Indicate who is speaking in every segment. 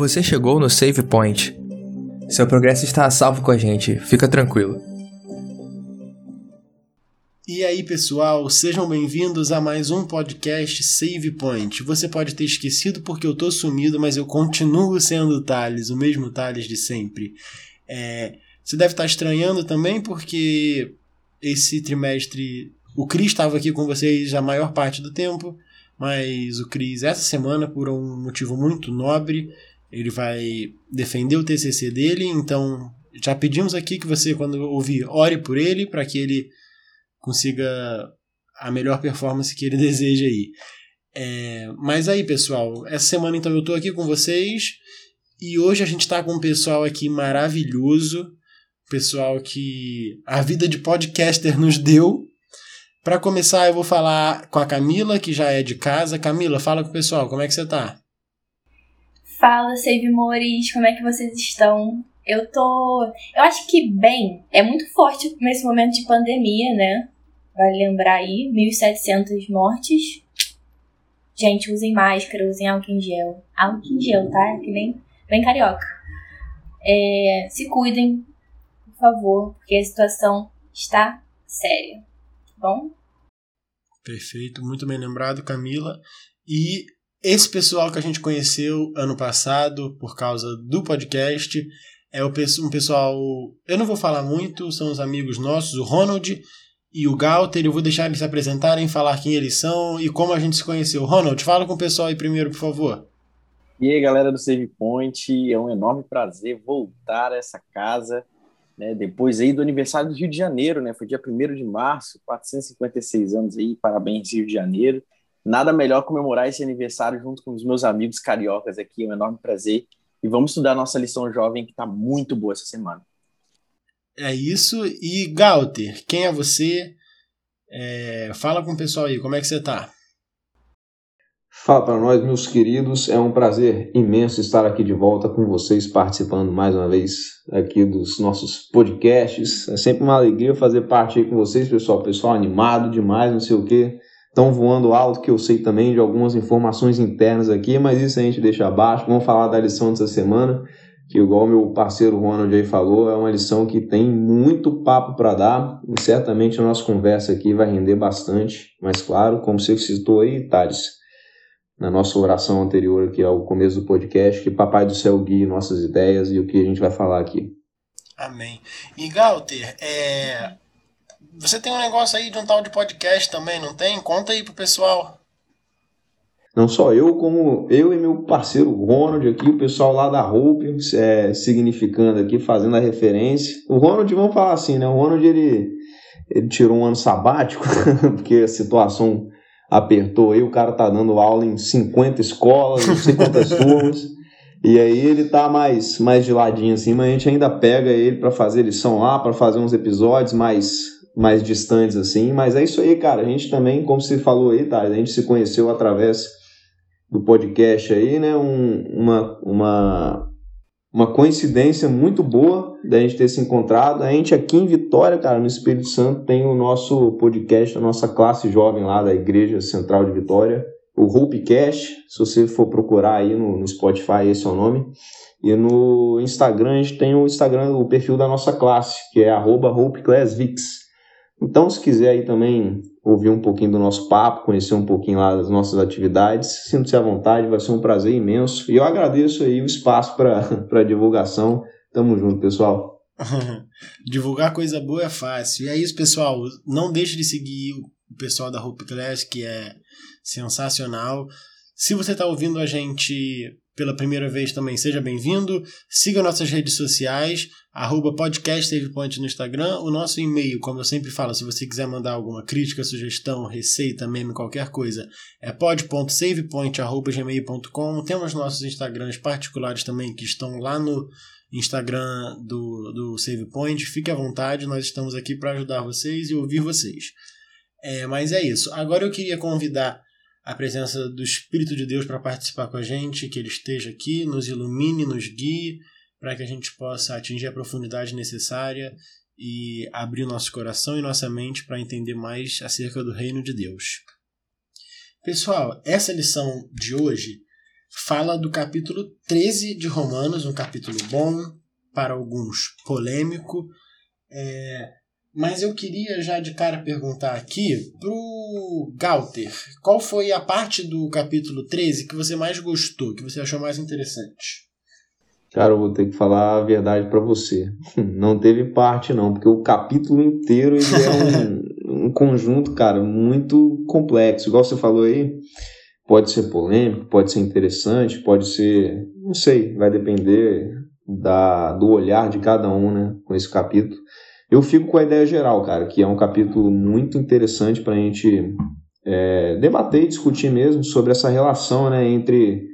Speaker 1: Você chegou no Save Point. Seu progresso está a salvo com a gente, fica tranquilo.
Speaker 2: E aí, pessoal, sejam bem-vindos a mais um podcast Save Point. Você pode ter esquecido porque eu tô sumido, mas eu continuo sendo o Thales, o mesmo Thales de sempre. É, você deve estar estranhando também porque esse trimestre o Cris estava aqui com vocês a maior parte do tempo, mas o Cris, essa semana, por um motivo muito nobre, ele vai defender o TCC dele, então já pedimos aqui que você, quando ouvir, ore por ele, para que ele consiga a melhor performance que ele deseja aí. É, mas aí, pessoal, essa semana então eu estou aqui com vocês e hoje a gente está com um pessoal aqui maravilhoso, pessoal que a vida de podcaster nos deu para começar, eu vou falar com a Camila, que já é de casa. Camila, fala com o pessoal, como é que você tá?
Speaker 3: Fala, Save Mores, como é que vocês estão? Eu tô. Eu acho que bem. É muito forte nesse momento de pandemia, né? Vale lembrar aí: 1.700 mortes. Gente, usem máscara, usem álcool em gel. Álcool em gel, tá? Que nem bem carioca. É, se cuidem, por favor, porque a situação está séria bom?
Speaker 2: Perfeito, muito bem lembrado, Camila. E esse pessoal que a gente conheceu ano passado por causa do podcast é um pessoal. Eu não vou falar muito, são os amigos nossos, o Ronald e o Galter. Eu vou deixar eles se apresentarem, falar quem eles são e como a gente se conheceu. Ronald, fala com o pessoal aí primeiro, por favor.
Speaker 4: E aí, galera do Save Point, é um enorme prazer voltar a essa casa né? Depois aí do aniversário do Rio de Janeiro, né? Foi dia 1 de março, 456 anos aí, parabéns Rio de Janeiro. Nada melhor comemorar esse aniversário junto com os meus amigos cariocas aqui, é um enorme prazer. E vamos estudar nossa lição jovem que está muito boa essa semana.
Speaker 2: É isso. E Galter, quem é você? É, fala com o pessoal aí, como é que você está?
Speaker 5: Fala para nós, meus queridos. É um prazer imenso estar aqui de volta com vocês, participando mais uma vez aqui dos nossos podcasts. É sempre uma alegria fazer parte aí com vocês, pessoal. Pessoal animado demais, não sei o quê. Estão voando alto, que eu sei também de algumas informações internas aqui, mas isso a gente deixa abaixo. Vamos falar da lição dessa semana, que igual meu parceiro Ronald aí falou, é uma lição que tem muito papo para dar. E certamente a nossa conversa aqui vai render bastante. Mas claro, como você citou aí, Thales, na nossa oração anterior aqui ao começo do podcast, que Papai do Céu guie nossas ideias e o que a gente vai falar aqui.
Speaker 2: Amém. E Galter, é... você tem um negócio aí de um tal de podcast também, não tem? Conta aí pro pessoal.
Speaker 5: Não só eu, como eu e meu parceiro Ronald aqui, o pessoal lá da Hope, é, significando aqui, fazendo a referência. O Ronald, vamos falar assim, né? O Ronald, ele, ele tirou um ano sabático, porque a situação apertou aí, o cara tá dando aula em 50 escolas, não sei quantas turmas. E aí ele tá mais, mais de ladinho assim, mas a gente ainda pega ele para fazer lição lá, para fazer uns episódios mais mais distantes assim, mas é isso aí, cara. A gente também, como você falou aí, tá, a gente se conheceu através do podcast aí, né? Um, uma, uma uma coincidência muito boa da gente ter se encontrado. A gente aqui em Vitória, cara, no Espírito Santo, tem o nosso podcast, a nossa classe jovem lá da Igreja Central de Vitória, o Hopecast. Se você for procurar aí no, no Spotify, esse é o nome. E no Instagram, a gente tem o Instagram, o perfil da nossa classe, que é HopeClassVix. Então, se quiser aí também ouvir um pouquinho do nosso papo, conhecer um pouquinho lá das nossas atividades, sinta-se à vontade, vai ser um prazer imenso. E eu agradeço aí o espaço para divulgação. Tamo junto, pessoal.
Speaker 2: Divulgar coisa boa é fácil. E é isso, pessoal. Não deixe de seguir o pessoal da Hope Class, que é sensacional. Se você está ouvindo a gente pela primeira vez também, seja bem-vindo. Siga nossas redes sociais, arroba no Instagram. O nosso e-mail, como eu sempre falo, se você quiser mandar alguma crítica, sugestão, receita, meme, qualquer coisa, é pod.savepoint.gmail.com. Temos nossos Instagrams particulares também, que estão lá no Instagram do, do SavePoint. Fique à vontade, nós estamos aqui para ajudar vocês e ouvir vocês. É, mas é isso. Agora eu queria convidar a presença do Espírito de Deus para participar com a gente, que ele esteja aqui, nos ilumine, nos guie, para que a gente possa atingir a profundidade necessária e abrir nosso coração e nossa mente para entender mais acerca do reino de Deus. Pessoal, essa lição de hoje fala do capítulo 13 de Romanos, um capítulo bom, para alguns polêmico. É, mas eu queria já de cara perguntar aqui pro Galter, qual foi a parte do capítulo 13 que você mais gostou, que você achou mais interessante?
Speaker 5: Cara, eu vou ter que falar a verdade para você. Não teve parte não, porque o capítulo inteiro é um, um conjunto, cara, muito complexo. Igual você falou aí, pode ser polêmico, pode ser interessante, pode ser, não sei, vai depender da, do olhar de cada um, né, com esse capítulo. Eu fico com a ideia geral, cara, que é um capítulo muito interessante para a gente é, debater e discutir mesmo sobre essa relação né, entre.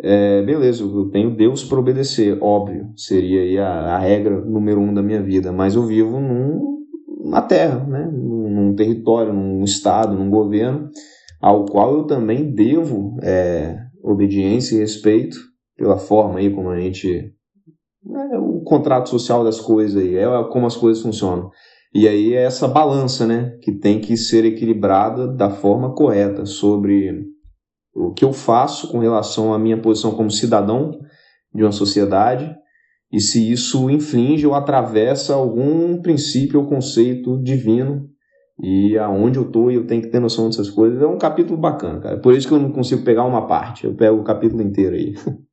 Speaker 5: É, beleza, eu tenho Deus para obedecer, óbvio, seria a, a, regra número um da minha vida, mas eu vivo num, numa terra, né, num, num território, num estado, num governo, ao qual eu também devo é, obediência e respeito pela forma aí como a gente é o contrato social das coisas aí, é como as coisas funcionam. E aí é essa balança, né, que tem que ser equilibrada da forma correta sobre o que eu faço com relação à minha posição como cidadão de uma sociedade e se isso infringe ou atravessa algum princípio ou conceito divino e aonde eu estou e eu tenho que ter noção dessas coisas. É um capítulo bacana, cara. Por isso que eu não consigo pegar uma parte, eu pego o capítulo inteiro aí.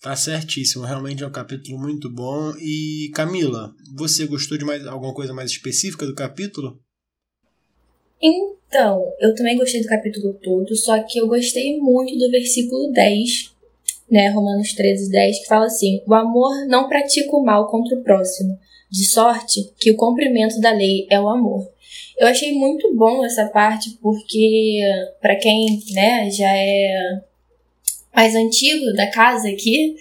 Speaker 2: Tá certíssimo, realmente é um capítulo muito bom. E Camila, você gostou de mais alguma coisa mais específica do capítulo?
Speaker 3: Então, eu também gostei do capítulo todo, só que eu gostei muito do versículo 10, né, Romanos 13, 10, que fala assim: O amor não pratica o mal contra o próximo, de sorte que o cumprimento da lei é o amor. Eu achei muito bom essa parte, porque, para quem né, já é mais antigo da casa aqui,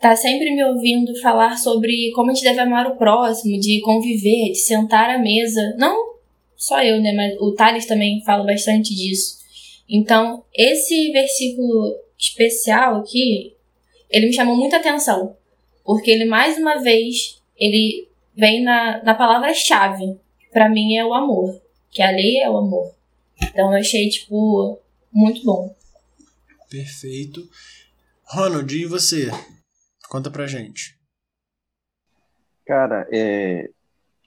Speaker 3: tá sempre me ouvindo falar sobre como a gente deve amar o próximo, de conviver, de sentar à mesa. Não só eu, né? Mas o Thales também fala bastante disso. Então, esse versículo especial aqui, ele me chamou muita atenção. Porque ele, mais uma vez, ele vem na, na palavra-chave. para mim é o amor. Que a lei é o amor. Então, eu achei, tipo, muito bom.
Speaker 2: Perfeito. Ronald, e você? Conta pra gente.
Speaker 4: Cara, é,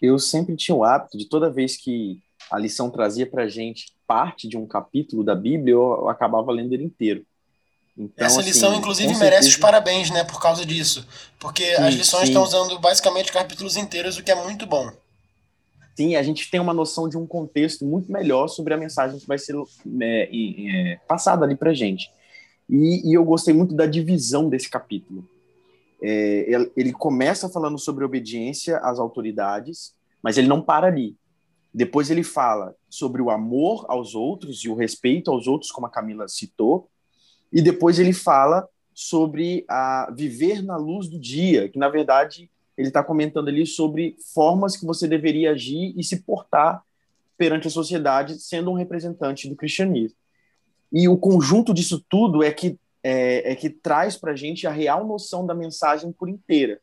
Speaker 4: eu sempre tinha o hábito de toda vez que a lição trazia pra gente parte de um capítulo da Bíblia, eu acabava lendo ele inteiro.
Speaker 2: Então, Essa lição, assim, inclusive, merece certeza... os parabéns, né, por causa disso. Porque sim, as lições sim. estão usando basicamente capítulos inteiros, o que é muito bom.
Speaker 4: Sim, a gente tem uma noção de um contexto muito melhor sobre a mensagem que vai ser é, é, passada ali pra gente. E, e eu gostei muito da divisão desse capítulo. É, ele começa falando sobre obediência às autoridades, mas ele não para ali. Depois ele fala sobre o amor aos outros e o respeito aos outros, como a Camila citou. E depois ele fala sobre a viver na luz do dia, que na verdade ele está comentando ali sobre formas que você deveria agir e se portar perante a sociedade, sendo um representante do cristianismo. E o conjunto disso tudo é que, é, é que traz para a gente a real noção da mensagem por inteira.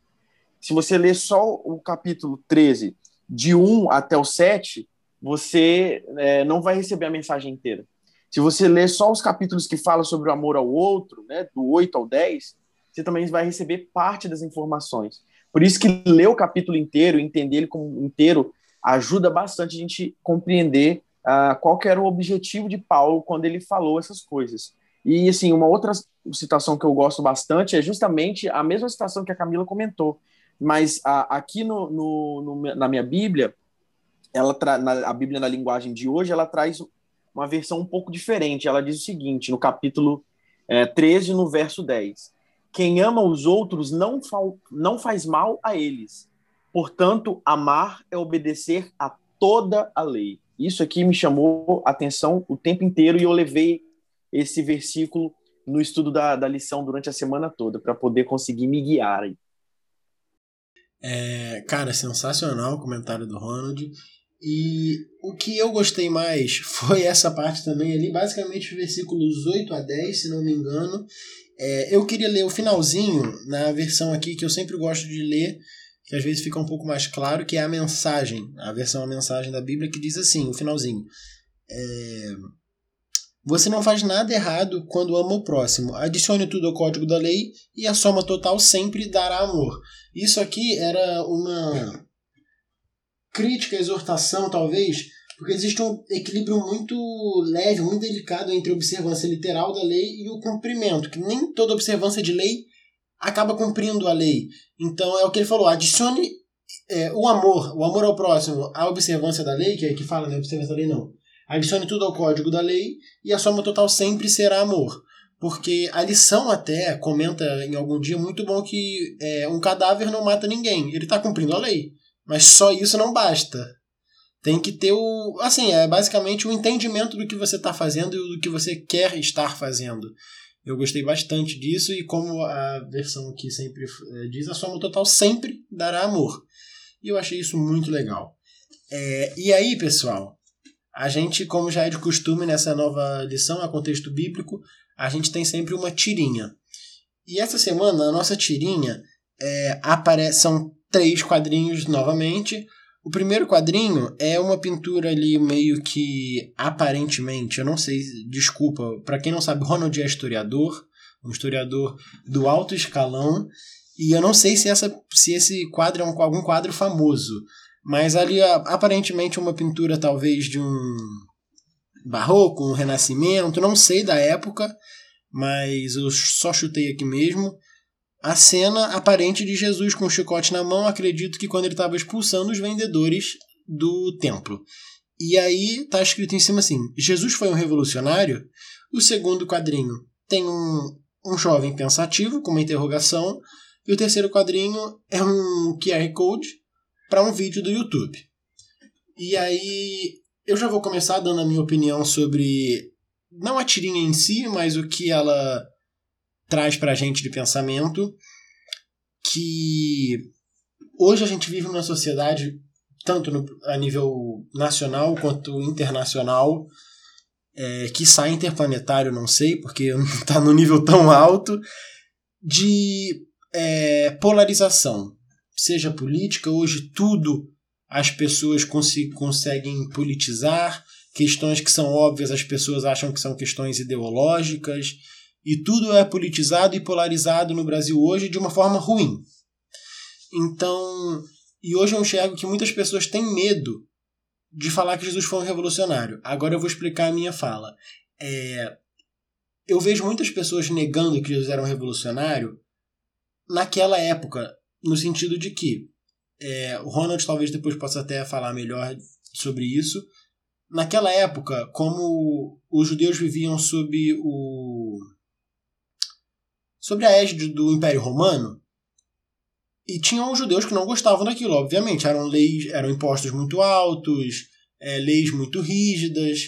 Speaker 4: Se você ler só o capítulo 13, de 1 até o 7, você é, não vai receber a mensagem inteira. Se você ler só os capítulos que falam sobre o amor ao outro, né, do 8 ao 10, você também vai receber parte das informações. Por isso que ler o capítulo inteiro, entender ele como inteiro, ajuda bastante a gente compreender uh, qual era o objetivo de Paulo quando ele falou essas coisas. E, assim, uma outra citação que eu gosto bastante é justamente a mesma citação que a Camila comentou, mas uh, aqui no, no, no, na minha Bíblia, ela na, a Bíblia na linguagem de hoje, ela traz uma versão um pouco diferente. Ela diz o seguinte, no capítulo é, 13, no verso 10. Quem ama os outros não, fa não faz mal a eles. Portanto, amar é obedecer a toda a lei. Isso aqui me chamou a atenção o tempo inteiro e eu levei esse versículo no estudo da, da lição durante a semana toda para poder conseguir me guiar aí.
Speaker 2: É, cara, sensacional o comentário do Ronald. E o que eu gostei mais foi essa parte também ali, basicamente versículos 8 a 10, se não me engano. É, eu queria ler o finalzinho, na versão aqui que eu sempre gosto de ler, que às vezes fica um pouco mais claro, que é a mensagem, a versão a mensagem da Bíblia que diz assim, o finalzinho. É, Você não faz nada errado quando ama o próximo. Adicione tudo ao código da lei e a soma total sempre dará amor. Isso aqui era uma crítica, exortação, talvez, porque existe um equilíbrio muito leve, muito delicado entre a observância literal da lei e o cumprimento, que nem toda observância de lei acaba cumprindo a lei. Então é o que ele falou, adicione é, o amor, o amor ao próximo, à observância da lei, que é que fala, né, observância da lei não. Adicione tudo ao código da lei e a soma total sempre será amor. Porque a lição até comenta em algum dia muito bom que é, um cadáver não mata ninguém. Ele está cumprindo a lei. Mas só isso não basta. Tem que ter o. Assim, é basicamente o entendimento do que você está fazendo e do que você quer estar fazendo. Eu gostei bastante disso e como a versão aqui sempre é, diz, a soma total sempre dará amor. E eu achei isso muito legal. É, e aí, pessoal, a gente, como já é de costume nessa nova lição, a contexto bíblico, a gente tem sempre uma tirinha. E essa semana, a nossa tirinha é, são três quadrinhos novamente. O primeiro quadrinho é uma pintura ali meio que aparentemente, eu não sei, desculpa, para quem não sabe, Ronald é historiador, um historiador do alto escalão, e eu não sei se, essa, se esse quadro é um, algum quadro famoso, mas ali aparentemente uma pintura talvez de um barroco, um renascimento, não sei da época, mas eu só chutei aqui mesmo a cena aparente de Jesus com o chicote na mão, acredito que quando ele estava expulsando os vendedores do templo. E aí está escrito em cima assim: Jesus foi um revolucionário. O segundo quadrinho tem um, um jovem pensativo com uma interrogação. E o terceiro quadrinho é um QR Code para um vídeo do YouTube. E aí eu já vou começar dando a minha opinião sobre não a tirinha em si, mas o que ela traz para a gente de pensamento que hoje a gente vive numa sociedade, tanto no, a nível nacional quanto internacional, é, que sai interplanetário, não sei, porque está no nível tão alto, de é, polarização. Seja política, hoje tudo as pessoas cons conseguem politizar, questões que são óbvias as pessoas acham que são questões ideológicas, e tudo é politizado e polarizado no Brasil hoje de uma forma ruim. Então, e hoje eu enxergo que muitas pessoas têm medo de falar que Jesus foi um revolucionário. Agora eu vou explicar a minha fala. É, eu vejo muitas pessoas negando que Jesus era um revolucionário naquela época, no sentido de que é, o Ronald talvez depois possa até falar melhor sobre isso. Naquela época, como os judeus viviam sob o sobre a égide do Império Romano. E tinham os judeus que não gostavam daquilo, obviamente. Eram leis, eram impostos muito altos, é, leis muito rígidas.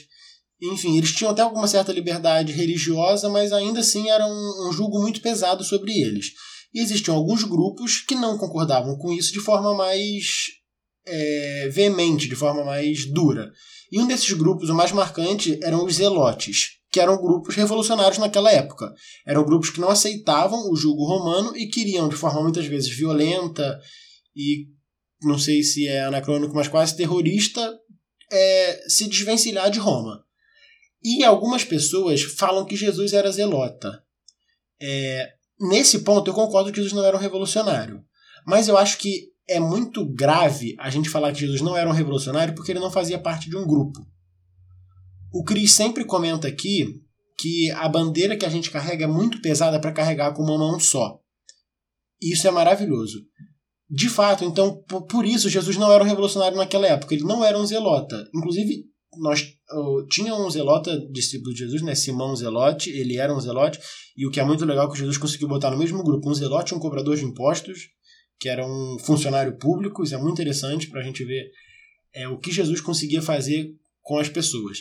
Speaker 2: Enfim, eles tinham até alguma certa liberdade religiosa, mas ainda assim era um, um julgo muito pesado sobre eles. E existiam alguns grupos que não concordavam com isso de forma mais é, veemente, de forma mais dura. E um desses grupos, o mais marcante, eram os zelotes que eram grupos revolucionários naquela época. Eram grupos que não aceitavam o jugo romano e queriam, de forma muitas vezes violenta e não sei se é anacrônico, mas quase terrorista, é, se desvencilhar de Roma. E algumas pessoas falam que Jesus era zelota. É, nesse ponto, eu concordo que Jesus não era um revolucionário. Mas eu acho que é muito grave a gente falar que Jesus não era um revolucionário porque ele não fazia parte de um grupo. O Cris sempre comenta aqui que a bandeira que a gente carrega é muito pesada para carregar com uma mão só. Isso é maravilhoso. De fato, então, por isso Jesus não era um revolucionário naquela época, ele não era um zelota. Inclusive, nós uh, tinha um zelota discípulo de Jesus, né, Simão Zelote, ele era um zelote, e o que é muito legal é que Jesus conseguiu botar no mesmo grupo um zelote um cobrador de impostos, que era um funcionário público, isso é muito interessante para a gente ver é, o que Jesus conseguia fazer com as pessoas.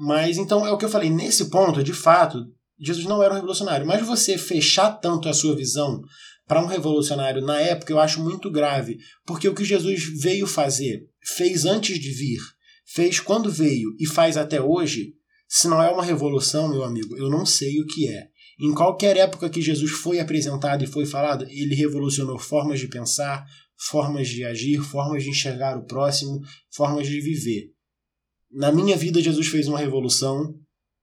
Speaker 2: Mas então é o que eu falei, nesse ponto, de fato, Jesus não era um revolucionário. Mas você fechar tanto a sua visão para um revolucionário na época eu acho muito grave, porque o que Jesus veio fazer, fez antes de vir, fez quando veio e faz até hoje, se não é uma revolução, meu amigo, eu não sei o que é. Em qualquer época que Jesus foi apresentado e foi falado, ele revolucionou formas de pensar, formas de agir, formas de enxergar o próximo, formas de viver. Na minha vida, Jesus fez uma revolução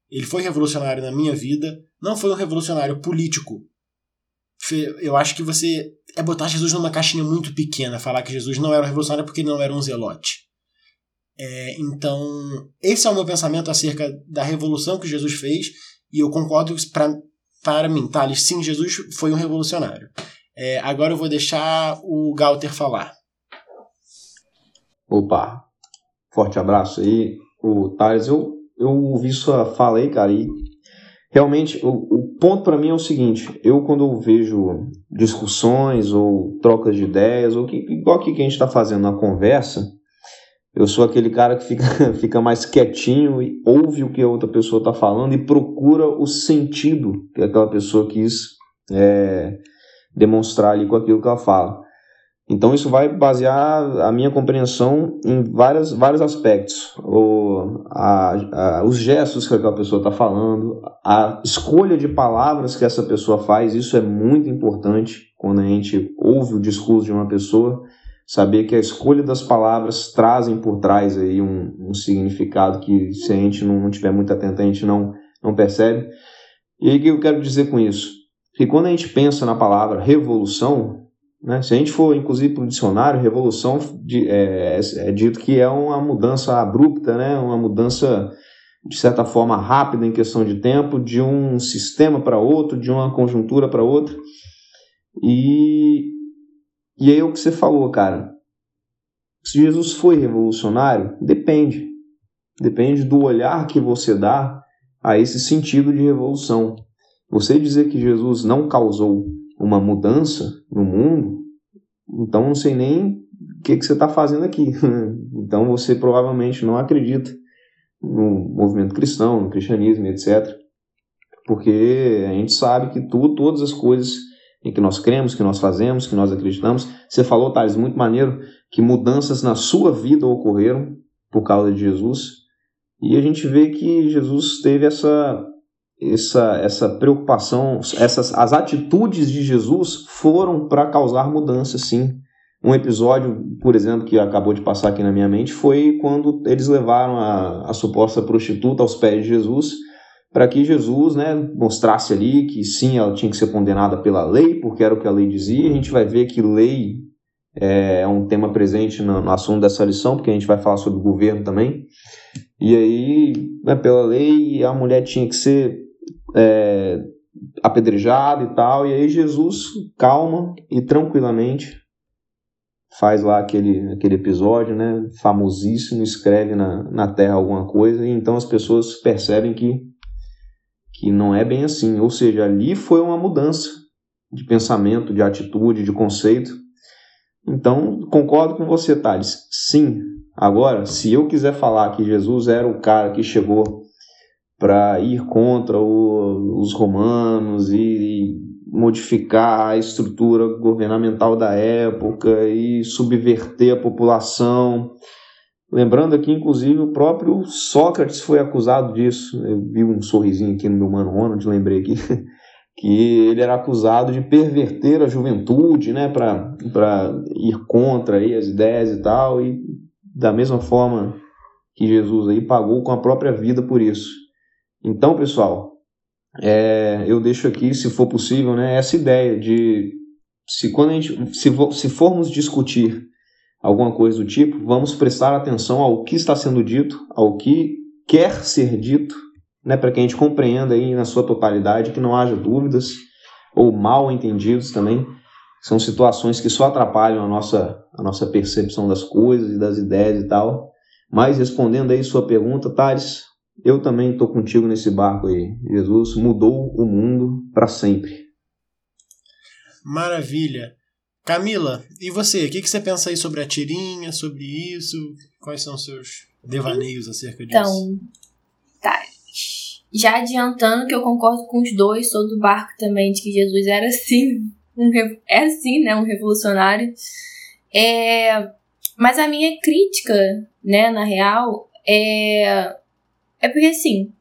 Speaker 2: Ele foi revolucionário na minha vida, não foi um revolucionário político. Eu acho que você é botar Jesus numa caixinha muito pequena, falar que Jesus não era um revolucionário porque ele não era um zelote. É, então, esse é o meu pensamento acerca da revolução que Jesus fez, e eu concordo pra, para mim, Thales, sim, Jesus foi um revolucionário. É, agora eu vou deixar o Galter falar.
Speaker 5: Opa, forte abraço aí. O Thales, eu, eu ouvi sua fala aí, cara, e realmente o, o ponto para mim é o seguinte: eu, quando eu vejo discussões ou trocas de ideias, ou que, igual aqui que a gente está fazendo na conversa, eu sou aquele cara que fica, fica mais quietinho e ouve o que a outra pessoa está falando e procura o sentido que aquela pessoa quis é, demonstrar ali com aquilo que ela fala. Então isso vai basear a minha compreensão em várias, vários aspectos. O, a, a, os gestos que aquela pessoa está falando, a escolha de palavras que essa pessoa faz, isso é muito importante quando a gente ouve o discurso de uma pessoa saber que a escolha das palavras trazem por trás aí um, um significado que se a gente não, não tiver muito atento a gente não, não percebe. E aí o que eu quero dizer com isso? Que quando a gente pensa na palavra revolução, né, se a gente for inclusive para o dicionário, revolução de, é, é, dito que é uma mudança abrupta, né, uma mudança de certa forma rápida em questão de tempo, de um sistema para outro, de uma conjuntura para outra. E e aí o que você falou, cara. Se Jesus foi revolucionário, depende. Depende do olhar que você dá a esse sentido de revolução. Você dizer que Jesus não causou uma mudança no mundo, então não sei nem o que, que você está fazendo aqui. então você provavelmente não acredita no movimento cristão, no cristianismo, etc. Porque a gente sabe que tu, todas as coisas em que nós cremos, que nós fazemos, que nós acreditamos. Você falou, Thales, muito maneiro, que mudanças na sua vida ocorreram por causa de Jesus. E a gente vê que Jesus teve essa essa essa preocupação, essas as atitudes de Jesus foram para causar mudança, sim. Um episódio, por exemplo, que acabou de passar aqui na minha mente foi quando eles levaram a, a suposta prostituta aos pés de Jesus para que Jesus né, mostrasse ali que sim, ela tinha que ser condenada pela lei, porque era o que a lei dizia. A gente vai ver que lei é, é um tema presente no, no assunto dessa lição, porque a gente vai falar sobre governo também. E aí, né, pela lei, a mulher tinha que ser é, apedrejada e tal. E aí Jesus, calma e tranquilamente, faz lá aquele, aquele episódio, né, famosíssimo, escreve na, na terra alguma coisa, e então as pessoas percebem que que não é bem assim. Ou seja, ali foi uma mudança de pensamento, de atitude, de conceito. Então, concordo com você, Thales. Sim. Agora, se eu quiser falar que Jesus era o cara que chegou para ir contra o, os romanos e, e modificar a estrutura governamental da época e subverter a população Lembrando aqui, inclusive, o próprio Sócrates foi acusado disso. Eu vi um sorrisinho aqui no meu mano Ronald, lembrei aqui, que ele era acusado de perverter a juventude, né, para ir contra aí as ideias e tal, e da mesma forma que Jesus aí pagou com a própria vida por isso. Então, pessoal, é, eu deixo aqui, se for possível, né, essa ideia de se quando a gente se, se formos discutir alguma coisa do tipo, vamos prestar atenção ao que está sendo dito, ao que quer ser dito, né, para que a gente compreenda aí na sua totalidade, que não haja dúvidas ou mal entendidos também. São situações que só atrapalham a nossa, a nossa percepção das coisas e das ideias e tal. Mas respondendo aí sua pergunta, Thales, eu também estou contigo nesse barco aí. Jesus mudou o mundo para sempre.
Speaker 2: Maravilha. Camila, e você? O que, que você pensa aí sobre a tirinha, sobre isso? Quais são os seus devaneios acerca disso?
Speaker 3: Então, tá. Já adiantando que eu concordo com os dois, sou do barco também de que Jesus era sim, um, era sim, né, um revolucionário. É, mas a minha crítica, né, na real, é, é porque assim,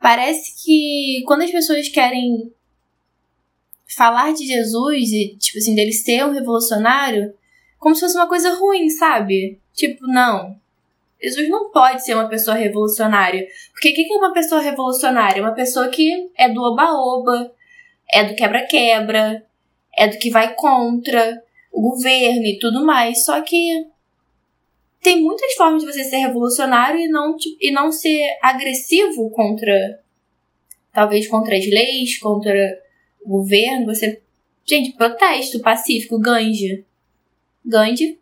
Speaker 3: parece que quando as pessoas querem falar de Jesus e, tipo assim, dele ser um revolucionário como se fosse uma coisa ruim, sabe? Tipo, não. Jesus não pode ser uma pessoa revolucionária. Porque o que é uma pessoa revolucionária? Uma pessoa que é do oba-oba, é do quebra-quebra, é do que vai contra o governo e tudo mais. Só que tem muitas formas de você ser revolucionário e não, e não ser agressivo contra. Talvez contra as leis, contra o governo. Você. Gente, protesto pacífico, Gandhi. Gandhi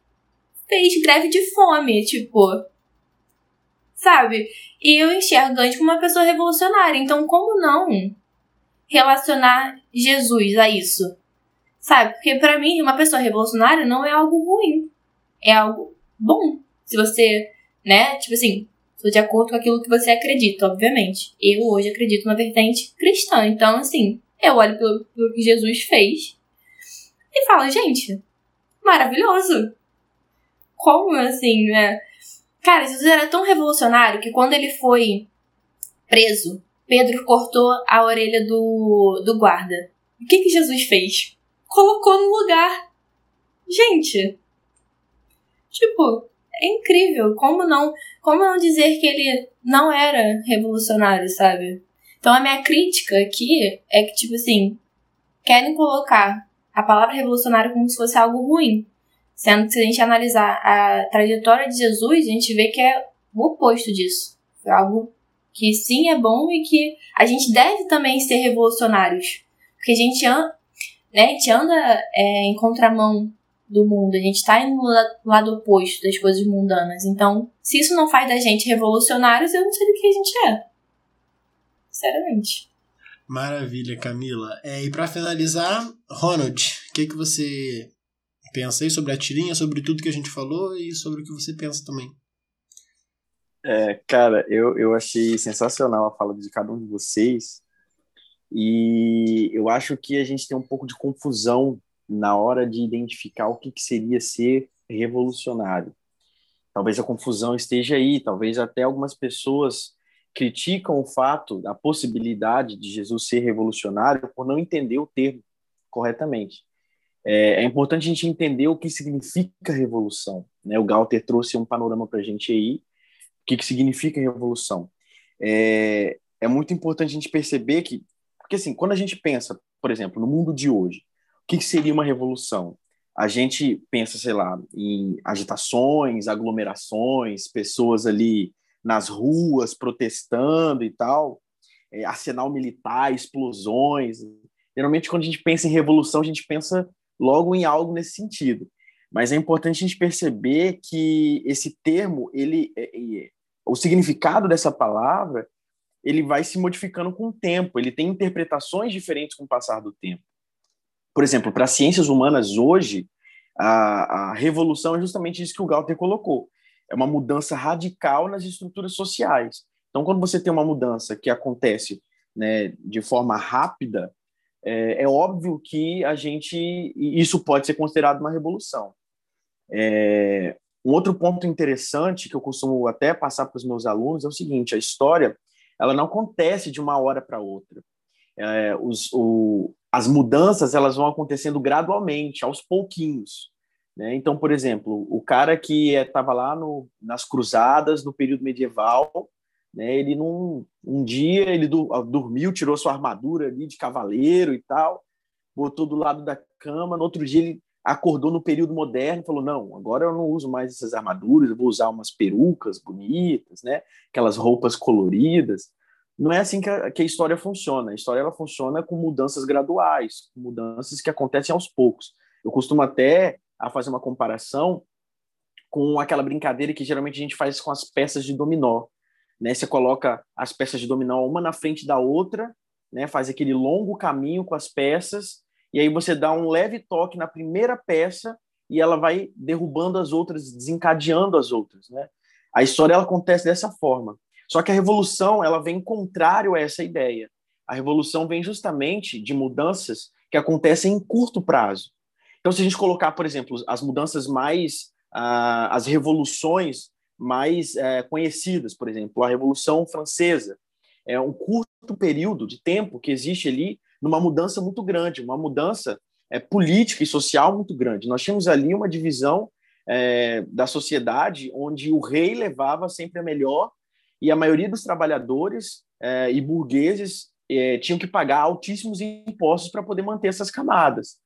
Speaker 3: fez greve de fome, tipo. Sabe? E eu enxergo Gandhi como uma pessoa revolucionária. Então, como não relacionar Jesus a isso? Sabe? Porque para mim, uma pessoa revolucionária não é algo ruim. É algo bom. Se você, né? Tipo assim, de acordo com aquilo que você acredita, obviamente. Eu hoje acredito na vertente cristã. Então, assim, eu olho pelo, pelo que Jesus fez e falo, gente, maravilhoso. Como assim, né? Cara, Jesus era tão revolucionário que quando ele foi preso, Pedro cortou a orelha do, do guarda. O que, que Jesus fez? Colocou no lugar. Gente. Tipo, é incrível. Como não, como não dizer que ele não era revolucionário, sabe? Então a minha crítica aqui é que, tipo assim, querem colocar a palavra revolucionário como se fosse algo ruim. Sendo que se a gente analisar a trajetória de Jesus, a gente vê que é o oposto disso. Foi algo que sim é bom e que a gente deve também ser revolucionários. Porque a gente, anda, né, a gente anda é, em contramão do mundo, a gente está indo no lado oposto das coisas mundanas. Então, se isso não faz da gente revolucionários, eu não sei do que a gente é. Sinceramente.
Speaker 2: Maravilha, Camila. É, e para finalizar, Ronald, o que, que você pensa aí sobre a tirinha, sobre tudo que a gente falou e sobre o que você pensa também.
Speaker 4: É, cara, eu, eu achei sensacional a fala de cada um de vocês e eu acho que a gente tem um pouco de confusão na hora de identificar o que, que seria ser revolucionário. Talvez a confusão esteja aí, talvez até algumas pessoas criticam o fato, a possibilidade de Jesus ser revolucionário por não entender o termo corretamente é, é, importante a gente entender o que significa revolução. Né? O Galter trouxe um panorama para a gente aí, o que, que significa revolução. É, é muito importante a gente perceber que, porque assim, quando a gente pensa, por exemplo, no mundo de hoje, que, seria uma revolução? A gente pensa, sei lá, em agitações, aglomerações, pessoas ali nas ruas protestando e tal, é, arsenal militar, explosões. Geralmente, quando a gente pensa em revolução, a gente pensa logo em algo nesse sentido. Mas é importante a gente perceber que esse termo, ele, é, é, o significado dessa palavra, ele vai se modificando com o tempo. Ele tem interpretações diferentes com o passar do tempo. Por exemplo, para as ciências humanas hoje, a, a revolução é justamente isso que o Galter colocou. É uma mudança radical nas estruturas sociais. Então, quando você tem uma mudança que acontece né, de forma rápida, é, é, óbvio que a gente isso pode ser considerado uma revolução. É, um outro ponto interessante que eu costumo até passar para os meus alunos é o seguinte: a história ela não acontece de uma hora para outra. É, os, o, as mudanças elas vão acontecendo gradualmente, aos pouquinhos. Né? Então, por exemplo, o cara que estava lá no, nas cruzadas no período medieval, né? Ele não, um dia ele dormiu, tirou sua armadura ali de cavaleiro e tal, botou do lado da cama. No outro dia ele acordou no período moderno e falou: não, agora eu não uso mais essas armaduras, eu vou usar umas perucas bonitas, né? Aquelas roupas coloridas. Não é assim que a, que a história funciona. A história ela funciona com mudanças graduais, mudanças que acontecem aos poucos. Eu costumo até a fazer uma comparação com aquela brincadeira que geralmente a gente faz com as peças de dominó né? Você coloca as peças de dominó uma na frente da outra, né? Faz aquele longo caminho com as peças e aí você dá um leve toque na primeira peça e ela vai derrubando as outras, desencadeando as outras, né? A história ela acontece dessa forma. Só que a revolução ela vem contrário a essa ideia. A revolução vem justamente de mudanças que acontecem em curto prazo. Então, se a gente colocar, por exemplo, as mudanças mais, ah, as revoluções mais é, conhecidas, por exemplo, a Revolução Francesa. É um curto período de tempo que existe ali numa mudança muito grande, uma mudança é, política e social muito grande. Nós tínhamos ali uma divisão é, da sociedade onde o rei levava sempre a melhor e a maioria dos trabalhadores é, e burgueses é, tinham que pagar altíssimos impostos para poder manter essas camadas.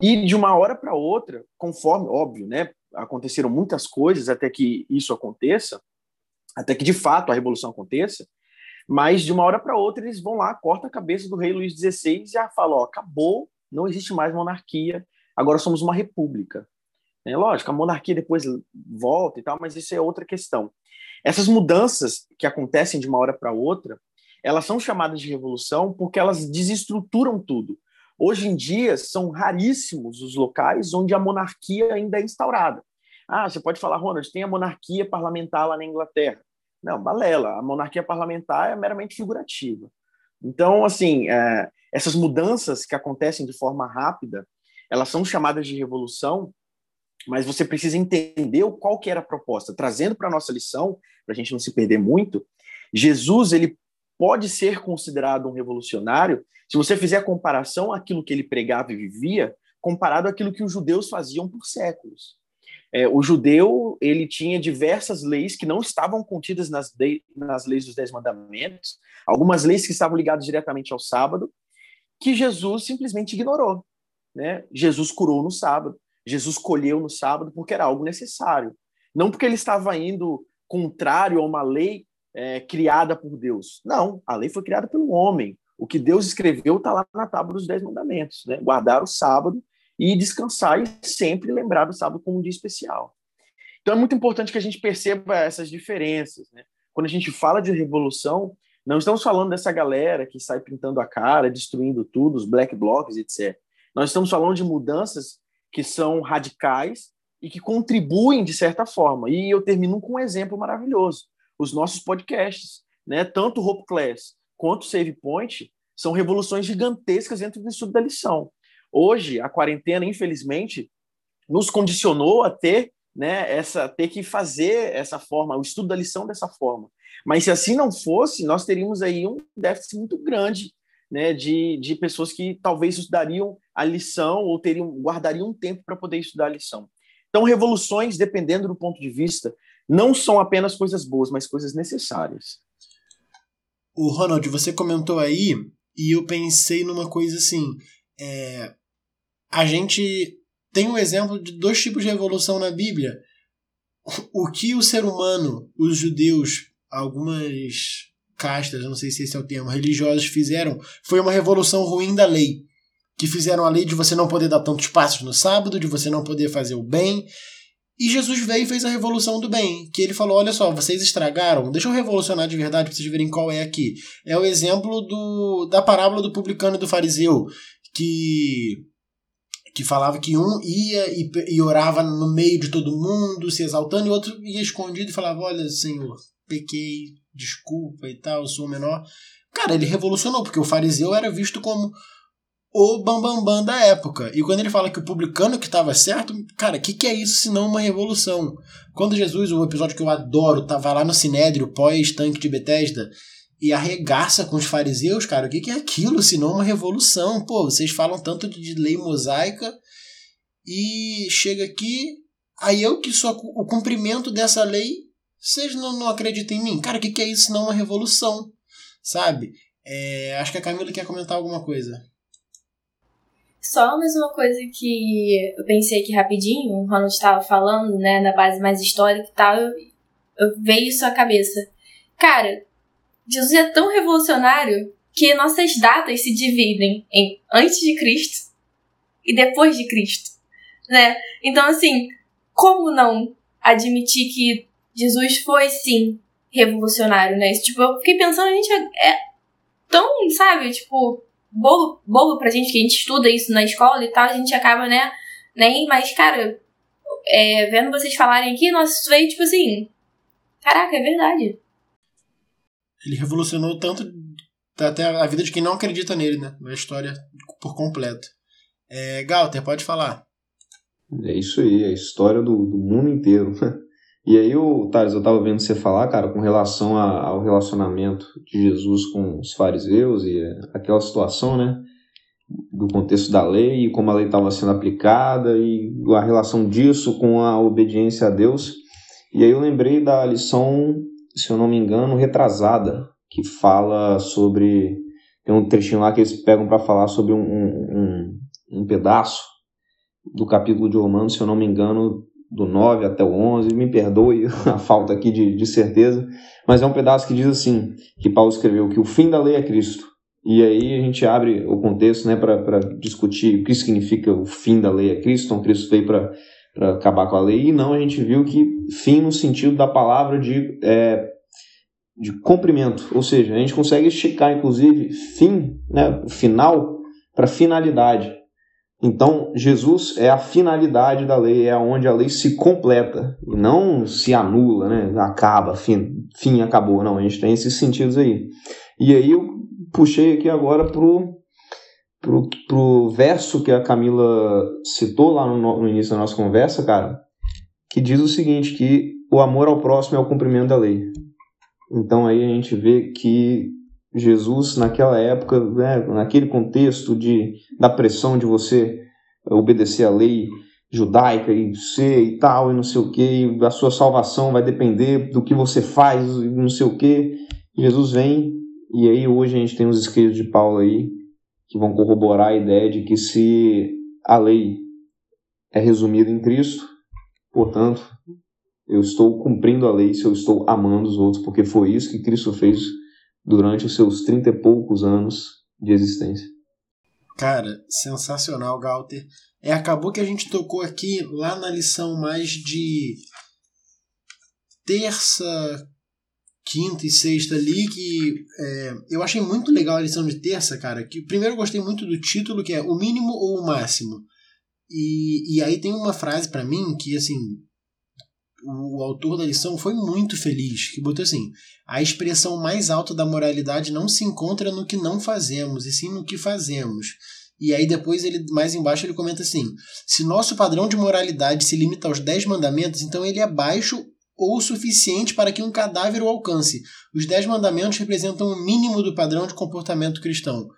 Speaker 4: E de uma hora para outra, conforme, óbvio, né, aconteceram muitas coisas até que isso aconteça, até que de fato a revolução aconteça, mas de uma hora para outra eles vão lá, cortam a cabeça do rei Luís XVI e já falam: ó, acabou, não existe mais monarquia, agora somos uma república. É lógico, a monarquia depois volta e tal, mas isso é outra questão. Essas mudanças que acontecem de uma hora para outra, elas são chamadas de revolução porque elas desestruturam tudo. Hoje em dia, são raríssimos os locais onde a monarquia ainda é instaurada. Ah, você pode falar, Ronald, tem a monarquia parlamentar lá na Inglaterra. Não, balela. A monarquia parlamentar é meramente figurativa. Então, assim, é, essas mudanças que acontecem de forma rápida, elas são chamadas de revolução, mas você precisa entender qual que era a proposta. Trazendo para a nossa lição, para a gente não se perder muito, Jesus ele pode ser considerado um revolucionário se você fizer a comparação àquilo que ele pregava e vivia, comparado àquilo que os judeus faziam por séculos. É, o judeu ele tinha diversas leis que não estavam contidas nas, de, nas leis dos Dez Mandamentos, algumas leis que estavam ligadas diretamente ao sábado, que Jesus simplesmente ignorou. Né? Jesus curou no sábado, Jesus colheu no sábado porque era algo necessário, não porque ele estava indo contrário a uma lei é, criada por Deus. Não, a lei foi criada pelo homem. O que Deus escreveu está lá na tábua dos Dez Mandamentos, né? guardar o sábado e descansar e sempre lembrar do sábado como um dia especial. Então é muito importante que a gente perceba essas diferenças. Né? Quando a gente fala de revolução, não estamos falando dessa galera que sai pintando a cara, destruindo tudo, os black blocs, etc. Nós estamos falando de mudanças que são radicais e que contribuem de certa forma. E eu termino com um exemplo maravilhoso: os nossos podcasts, né? Tanto o Hope Class quanto o Save Point são revoluções gigantescas dentro do estudo da lição. Hoje, a quarentena, infelizmente, nos condicionou a ter, né, essa, ter que fazer essa forma, o estudo da lição dessa forma. Mas se assim não fosse, nós teríamos aí um déficit muito grande né, de, de pessoas que talvez estudariam a lição ou teriam guardariam um tempo para poder estudar a lição. Então, revoluções, dependendo do ponto de vista, não são apenas coisas boas, mas coisas necessárias.
Speaker 2: O Ronald, você comentou aí e eu pensei numa coisa assim: é, a gente tem um exemplo de dois tipos de revolução na Bíblia. O que o ser humano, os judeus, algumas castas, não sei se esse é o termo, religiosos fizeram, foi uma revolução ruim da lei. Que fizeram a lei de você não poder dar tantos passos no sábado, de você não poder fazer o bem. E Jesus veio e fez a revolução do bem, que ele falou: olha só, vocês estragaram, deixa eu revolucionar de verdade para vocês verem qual é aqui. É o exemplo do, da parábola do publicano e do fariseu, que que falava que um ia e, e, orava no meio de todo mundo, se exaltando, e o outro ia escondido e falava: Olha, Senhor, pequei, desculpa e tal, eu sou menor. Cara, ele revolucionou, porque o fariseu era visto como o bambambam bam, bam da época. E quando ele fala que o publicano que estava certo, cara, o que, que é isso se não uma revolução? Quando Jesus, o episódio que eu adoro, estava lá no Sinédrio, pós-tanque de Betesda, e arregaça com os fariseus, cara, o que, que é aquilo se não uma revolução? Pô, vocês falam tanto de lei mosaica e chega aqui, aí eu que sou o cumprimento dessa lei, vocês não, não acreditam em mim? Cara, o que, que é isso não uma revolução? Sabe? É, acho que a Camila quer comentar alguma coisa.
Speaker 3: Só mais uma coisa que eu pensei aqui rapidinho, o Ronald estava falando, né, na base mais histórica e tal, eu, eu veio isso à cabeça. Cara, Jesus é tão revolucionário que nossas datas se dividem em antes de Cristo e depois de Cristo, né? Então, assim, como não admitir que Jesus foi, sim, revolucionário, né? Tipo, eu fiquei pensando, a gente é, é tão, sabe, tipo, bobo, bobo pra gente que a gente estuda isso na escola e tal, a gente acaba, né, nem, mas, cara, é, vendo vocês falarem aqui, nossa, isso veio, tipo assim, caraca, é verdade.
Speaker 2: Ele revolucionou tanto até a vida de quem não acredita nele, né? A história por completo. É, Galter, pode falar.
Speaker 5: É isso aí, é a história do, do mundo inteiro. E aí, o Thales, eu estava vendo você falar, cara, com relação a, ao relacionamento de Jesus com os fariseus e aquela situação, né? do contexto da lei e como a lei estava sendo aplicada e a relação disso com a obediência a Deus. E aí eu lembrei da lição, se eu não me engano, retrasada, que fala sobre. Tem um trechinho lá que eles pegam para falar sobre um, um, um, pedaço do capítulo de Romanos, se eu não me engano, do 9 até o 11. Me perdoe a falta aqui de, de certeza, mas é um pedaço que diz assim: que Paulo escreveu que o fim da lei é Cristo e aí a gente abre o contexto né, para discutir o que significa o fim da lei a Cristo. Então, Cristo veio para acabar com a lei. E não, a gente viu que fim no sentido da palavra de, é, de cumprimento. Ou seja, a gente consegue esticar, inclusive, fim, né, final, para finalidade. Então, Jesus é a finalidade da lei, é onde a lei se completa, e não se anula, né? acaba, fim, fim acabou. Não, a gente tem esses sentidos aí. E aí, puxei aqui agora pro, pro, pro verso que a Camila citou lá no, no início da nossa conversa, cara, que diz o seguinte, que o amor ao próximo é o cumprimento da lei. Então aí a gente vê que Jesus naquela época, né, naquele contexto de da pressão de você obedecer à lei judaica e ser e tal e não sei o que, a sua salvação vai depender do que você faz e não sei o que. Jesus vem e aí hoje a gente tem os escritos de Paulo aí que vão corroborar a ideia de que se a lei é resumida em Cristo, portanto, eu estou cumprindo a lei se eu estou amando os outros, porque foi isso que Cristo fez durante os seus trinta e poucos anos de existência.
Speaker 2: Cara, sensacional, Galter. É, acabou que a gente tocou aqui lá na lição mais de terça, quinta e sexta ali, que é, eu achei muito legal a lição de terça, cara. Que primeiro eu gostei muito do título, que é o mínimo ou o máximo. E, e aí tem uma frase para mim que, assim, o, o autor da lição foi muito feliz, que botou assim: a expressão mais alta da moralidade não se encontra no que não fazemos, e sim no que fazemos. E aí depois ele mais embaixo ele comenta assim: se nosso padrão de moralidade se limita aos dez mandamentos, então ele é baixo ou suficiente para que um cadáver o alcance. Os Dez Mandamentos representam o mínimo do padrão de comportamento cristão.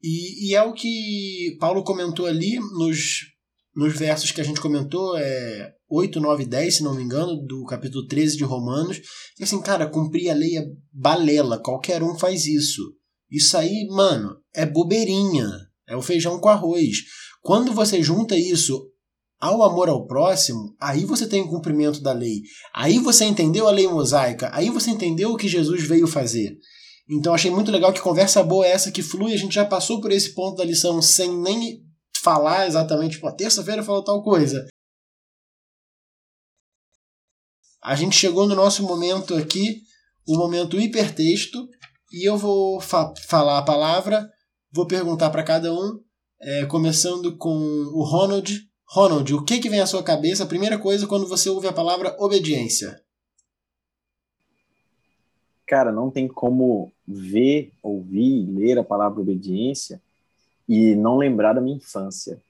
Speaker 2: E, e é o que Paulo comentou ali nos, nos versos que a gente comentou, é 8, 9 e 10, se não me engano, do capítulo 13 de Romanos. E assim, cara, cumprir a lei é balela, qualquer um faz isso. Isso aí, mano, é bobeirinha. É o feijão com arroz. Quando você junta isso ao amor ao próximo, aí você tem o cumprimento da lei. Aí você entendeu a lei mosaica. Aí você entendeu o que Jesus veio fazer. Então achei muito legal que conversa boa é essa que flui. A gente já passou por esse ponto da lição sem nem falar exatamente, tipo, terça-feira falou tal coisa. A gente chegou no nosso momento aqui, o momento hipertexto, e eu vou fa falar a palavra, vou perguntar para cada um, é, começando com o Ronald. Ronald, o que, que vem à sua cabeça, a primeira coisa, quando você ouve a palavra obediência?
Speaker 4: Cara, não tem como ver, ouvir, ler a palavra obediência e não lembrar da minha infância.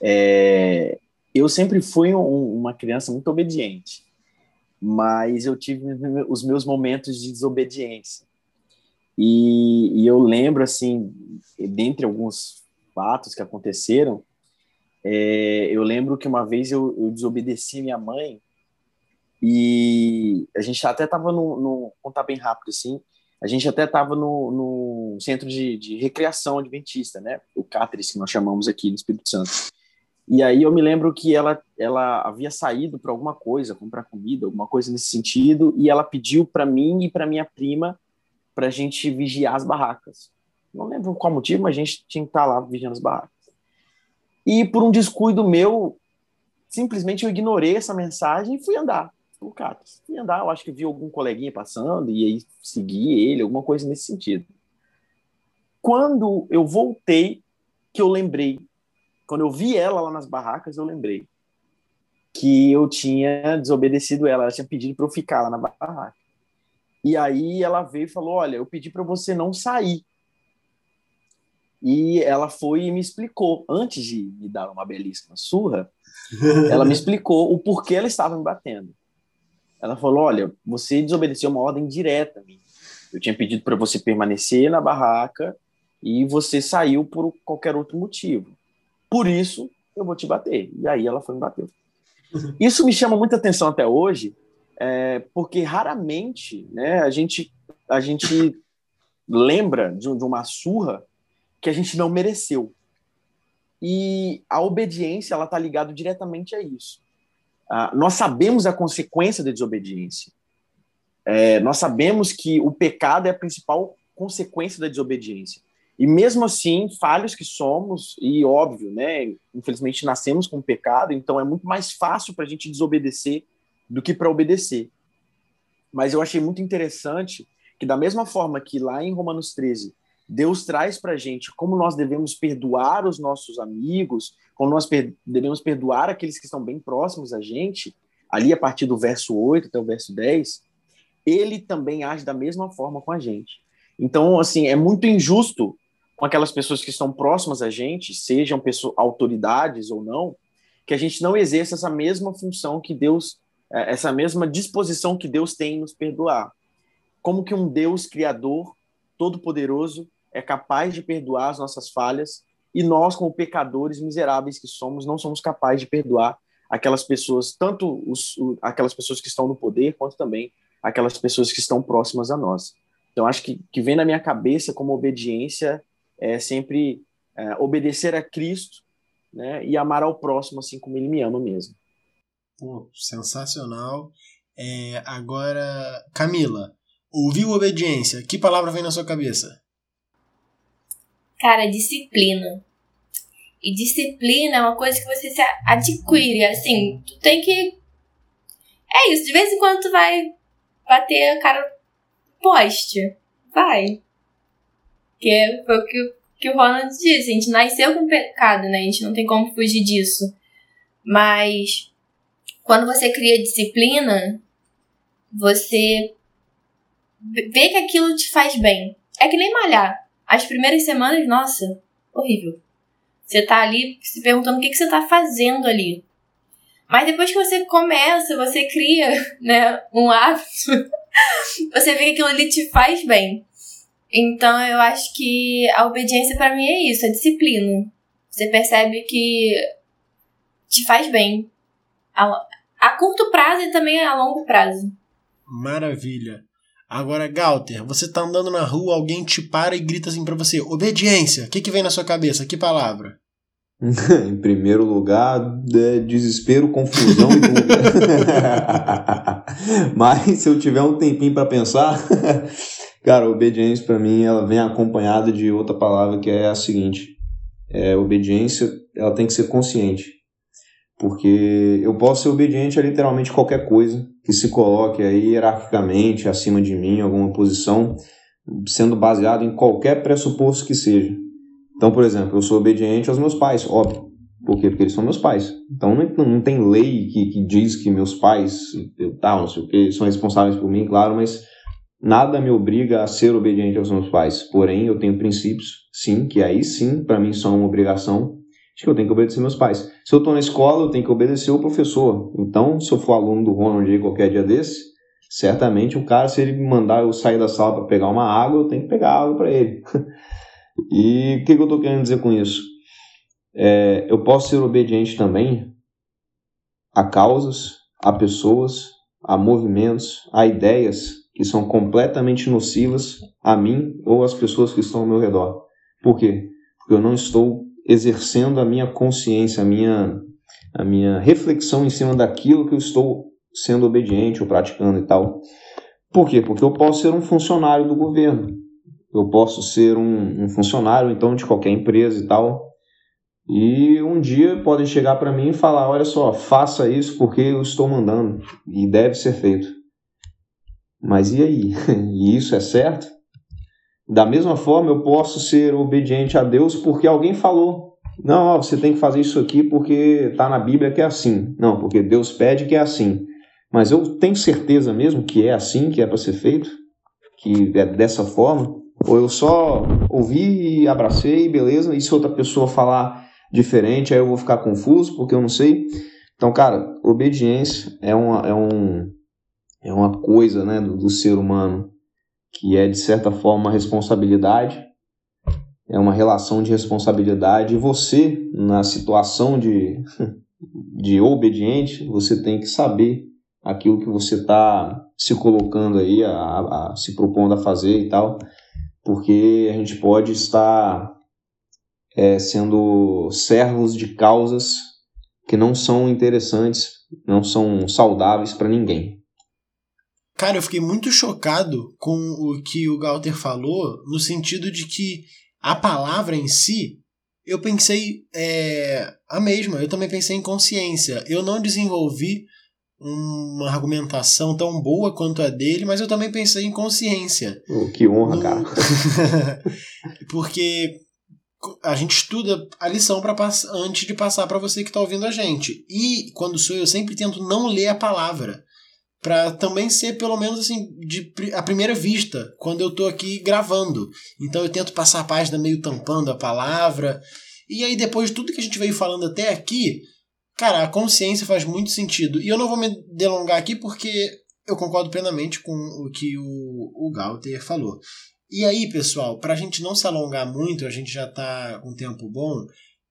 Speaker 4: É, eu sempre fui um, uma criança muito obediente, mas eu tive os meus momentos de desobediência. E, e eu lembro, assim, dentre alguns fatos que aconteceram, é, eu lembro que uma vez eu, eu, desobedeci minha mãe e a gente até estava no, no contar bem rápido assim, a gente até estava no, no, centro de, de, recreação adventista, né? O Cáteres, que nós chamamos aqui no Espírito Santo. E aí eu me lembro que ela, ela havia saído para alguma coisa, comprar comida, alguma coisa nesse sentido, e ela pediu para mim e para minha prima para a gente vigiar as barracas. Não lembro qual motivo, mas a gente tinha que estar tá lá vigiando as barracas. E por um descuido meu, simplesmente eu ignorei essa mensagem e fui andar. Cara, fui andar, eu acho que vi algum coleguinha passando e aí segui ele, alguma coisa nesse sentido. Quando eu voltei, que eu lembrei, quando eu vi ela lá nas barracas, eu lembrei que eu tinha desobedecido ela, ela tinha pedido para eu ficar lá na barraca. E aí ela veio e falou: Olha, eu pedi para você não sair. E ela foi e me explicou, antes de me dar uma belíssima surra, ela me explicou o porquê ela estava me batendo. Ela falou: Olha, você desobedeceu uma ordem direta a mim. Eu tinha pedido para você permanecer na barraca e você saiu por qualquer outro motivo. Por isso, eu vou te bater. E aí ela foi me bater. Isso me chama muita atenção até hoje, é, porque raramente né, a, gente, a gente lembra de, de uma surra que a gente não mereceu. E a obediência ela está ligada diretamente a isso. Ah, nós sabemos a consequência da desobediência. É, nós sabemos que o pecado é a principal consequência da desobediência. E mesmo assim, falhos que somos, e óbvio, né? Infelizmente nascemos com pecado, então é muito mais fácil para a gente desobedecer do que para obedecer. Mas eu achei muito interessante que, da mesma forma que lá em Romanos 13, Deus traz para a gente como nós devemos perdoar os nossos amigos, como nós per devemos perdoar aqueles que estão bem próximos a gente, ali a partir do verso 8 até o verso 10, ele também age da mesma forma com a gente. Então, assim, é muito injusto com aquelas pessoas que estão próximas a gente, sejam pessoas, autoridades ou não, que a gente não exerça essa mesma função que Deus, é, essa mesma disposição que Deus tem em nos perdoar. Como que um Deus criador, todo-poderoso, é capaz de perdoar as nossas falhas e nós, como pecadores miseráveis que somos, não somos capazes de perdoar aquelas pessoas, tanto os, aquelas pessoas que estão no poder, quanto também aquelas pessoas que estão próximas a nós. Então, acho que, que vem na minha cabeça como obediência é sempre é, obedecer a Cristo né, e amar ao próximo assim como ele me ama mesmo.
Speaker 2: Pô, sensacional. É, agora, Camila, ouviu obediência? Que palavra vem na sua cabeça?
Speaker 3: Cara, disciplina. E disciplina é uma coisa que você se adquire, assim, tu tem que. É isso, de vez em quando tu vai bater a cara poste. Vai. Que foi o que, que o Ronald disse. A gente nasceu com pecado, né? A gente não tem como fugir disso. Mas quando você cria disciplina, você vê que aquilo te faz bem. É que nem malhar. As primeiras semanas, nossa, horrível. Você tá ali se perguntando o que, que você tá fazendo ali. Mas depois que você começa, você cria né, um hábito, você vê que aquilo ali te faz bem. Então eu acho que a obediência para mim é isso, a disciplina. Você percebe que te faz bem. A, a curto prazo e também a longo prazo.
Speaker 2: Maravilha. Agora, Galter, você tá andando na rua, alguém te para e grita assim pra você: obediência. O que, que vem na sua cabeça? Que palavra?
Speaker 5: em primeiro lugar, é desespero, confusão e dúvida. Mas se eu tiver um tempinho para pensar, Cara, obediência para mim ela vem acompanhada de outra palavra que é a seguinte: é, obediência ela tem que ser consciente, porque eu posso ser obediente a literalmente qualquer coisa que se coloque aí hierarquicamente acima de mim, alguma posição, sendo baseado em qualquer pressuposto que seja. Então, por exemplo, eu sou obediente aos meus pais, óbvio. Por quê? Porque eles são meus pais. Então não, não tem lei que, que diz que meus pais, eu, tal, não sei o que, são responsáveis por mim, claro, mas Nada me obriga a ser obediente aos meus pais, porém eu tenho princípios, sim, que aí sim para mim são uma obrigação de que eu tenho que obedecer meus pais. Se eu estou na escola, eu tenho que obedecer o professor. Então, se eu for aluno do Ronald aí qualquer dia desse, certamente o cara, se ele me mandar eu sair da sala para pegar uma água, eu tenho que pegar água para ele. e o que, que eu estou querendo dizer com isso? É, eu posso ser obediente também a causas, a pessoas, a movimentos, a ideias que são completamente nocivas a mim ou às pessoas que estão ao meu redor. Por quê? Porque eu não estou exercendo a minha consciência, a minha, a minha reflexão em cima daquilo que eu estou sendo obediente ou praticando e tal. Por quê? Porque eu posso ser um funcionário do governo, eu posso ser um, um funcionário então de qualquer empresa e tal. E um dia podem chegar para mim e falar: olha só, faça isso porque eu estou mandando e deve ser feito. Mas e aí? E isso é certo? Da mesma forma, eu posso ser obediente a Deus porque alguém falou. Não, ó, você tem que fazer isso aqui porque está na Bíblia que é assim. Não, porque Deus pede que é assim. Mas eu tenho certeza mesmo que é assim que é para ser feito? Que é dessa forma? Ou eu só ouvi e abracei, beleza? E se outra pessoa falar diferente, aí eu vou ficar confuso porque eu não sei? Então, cara, obediência é, uma, é um é uma coisa né, do, do ser humano que é, de certa forma, uma responsabilidade é uma relação de responsabilidade. E você, na situação de, de obediente, você tem que saber aquilo que você está se colocando aí, a, a, se propondo a fazer e tal, porque a gente pode estar é, sendo servos de causas que não são interessantes, não são saudáveis para ninguém.
Speaker 2: Cara, eu fiquei muito chocado com o que o Galter falou, no sentido de que a palavra em si, eu pensei é, a mesma, eu também pensei em consciência. Eu não desenvolvi uma argumentação tão boa quanto a dele, mas eu também pensei em consciência.
Speaker 5: Oh, que honra, no... cara.
Speaker 2: Porque a gente estuda a lição para antes de passar para você que está ouvindo a gente. E quando sou eu, sempre tento não ler a palavra para também ser pelo menos assim de a primeira vista quando eu tô aqui gravando. Então eu tento passar a página meio tampando a palavra. E aí depois de tudo que a gente veio falando até aqui, cara, a consciência faz muito sentido. E eu não vou me delongar aqui porque eu concordo plenamente com o que o, o Galter falou. E aí, pessoal, para a gente não se alongar muito, a gente já está com tempo bom,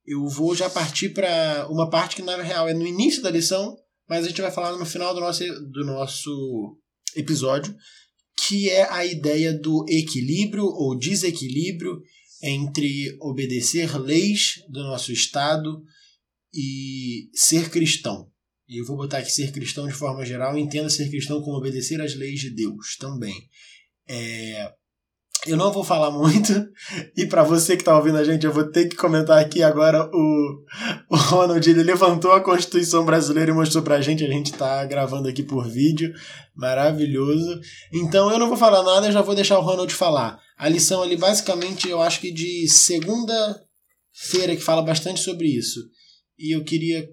Speaker 2: eu vou já partir para uma parte que na real é no início da lição, mas a gente vai falar no final do nosso, do nosso episódio, que é a ideia do equilíbrio ou desequilíbrio entre obedecer leis do nosso Estado e ser cristão. E eu vou botar aqui ser cristão de forma geral, entenda ser cristão como obedecer às leis de Deus também. É, eu não vou falar muito, e para você que está ouvindo a gente, eu vou ter que comentar aqui agora o, o Ronald, ele levantou a Constituição Brasileira e mostrou para a gente, a gente está gravando aqui por vídeo, maravilhoso. Então eu não vou falar nada, eu já vou deixar o Ronald falar. A lição ali, basicamente, eu acho que de segunda-feira, que fala bastante sobre isso. E eu queria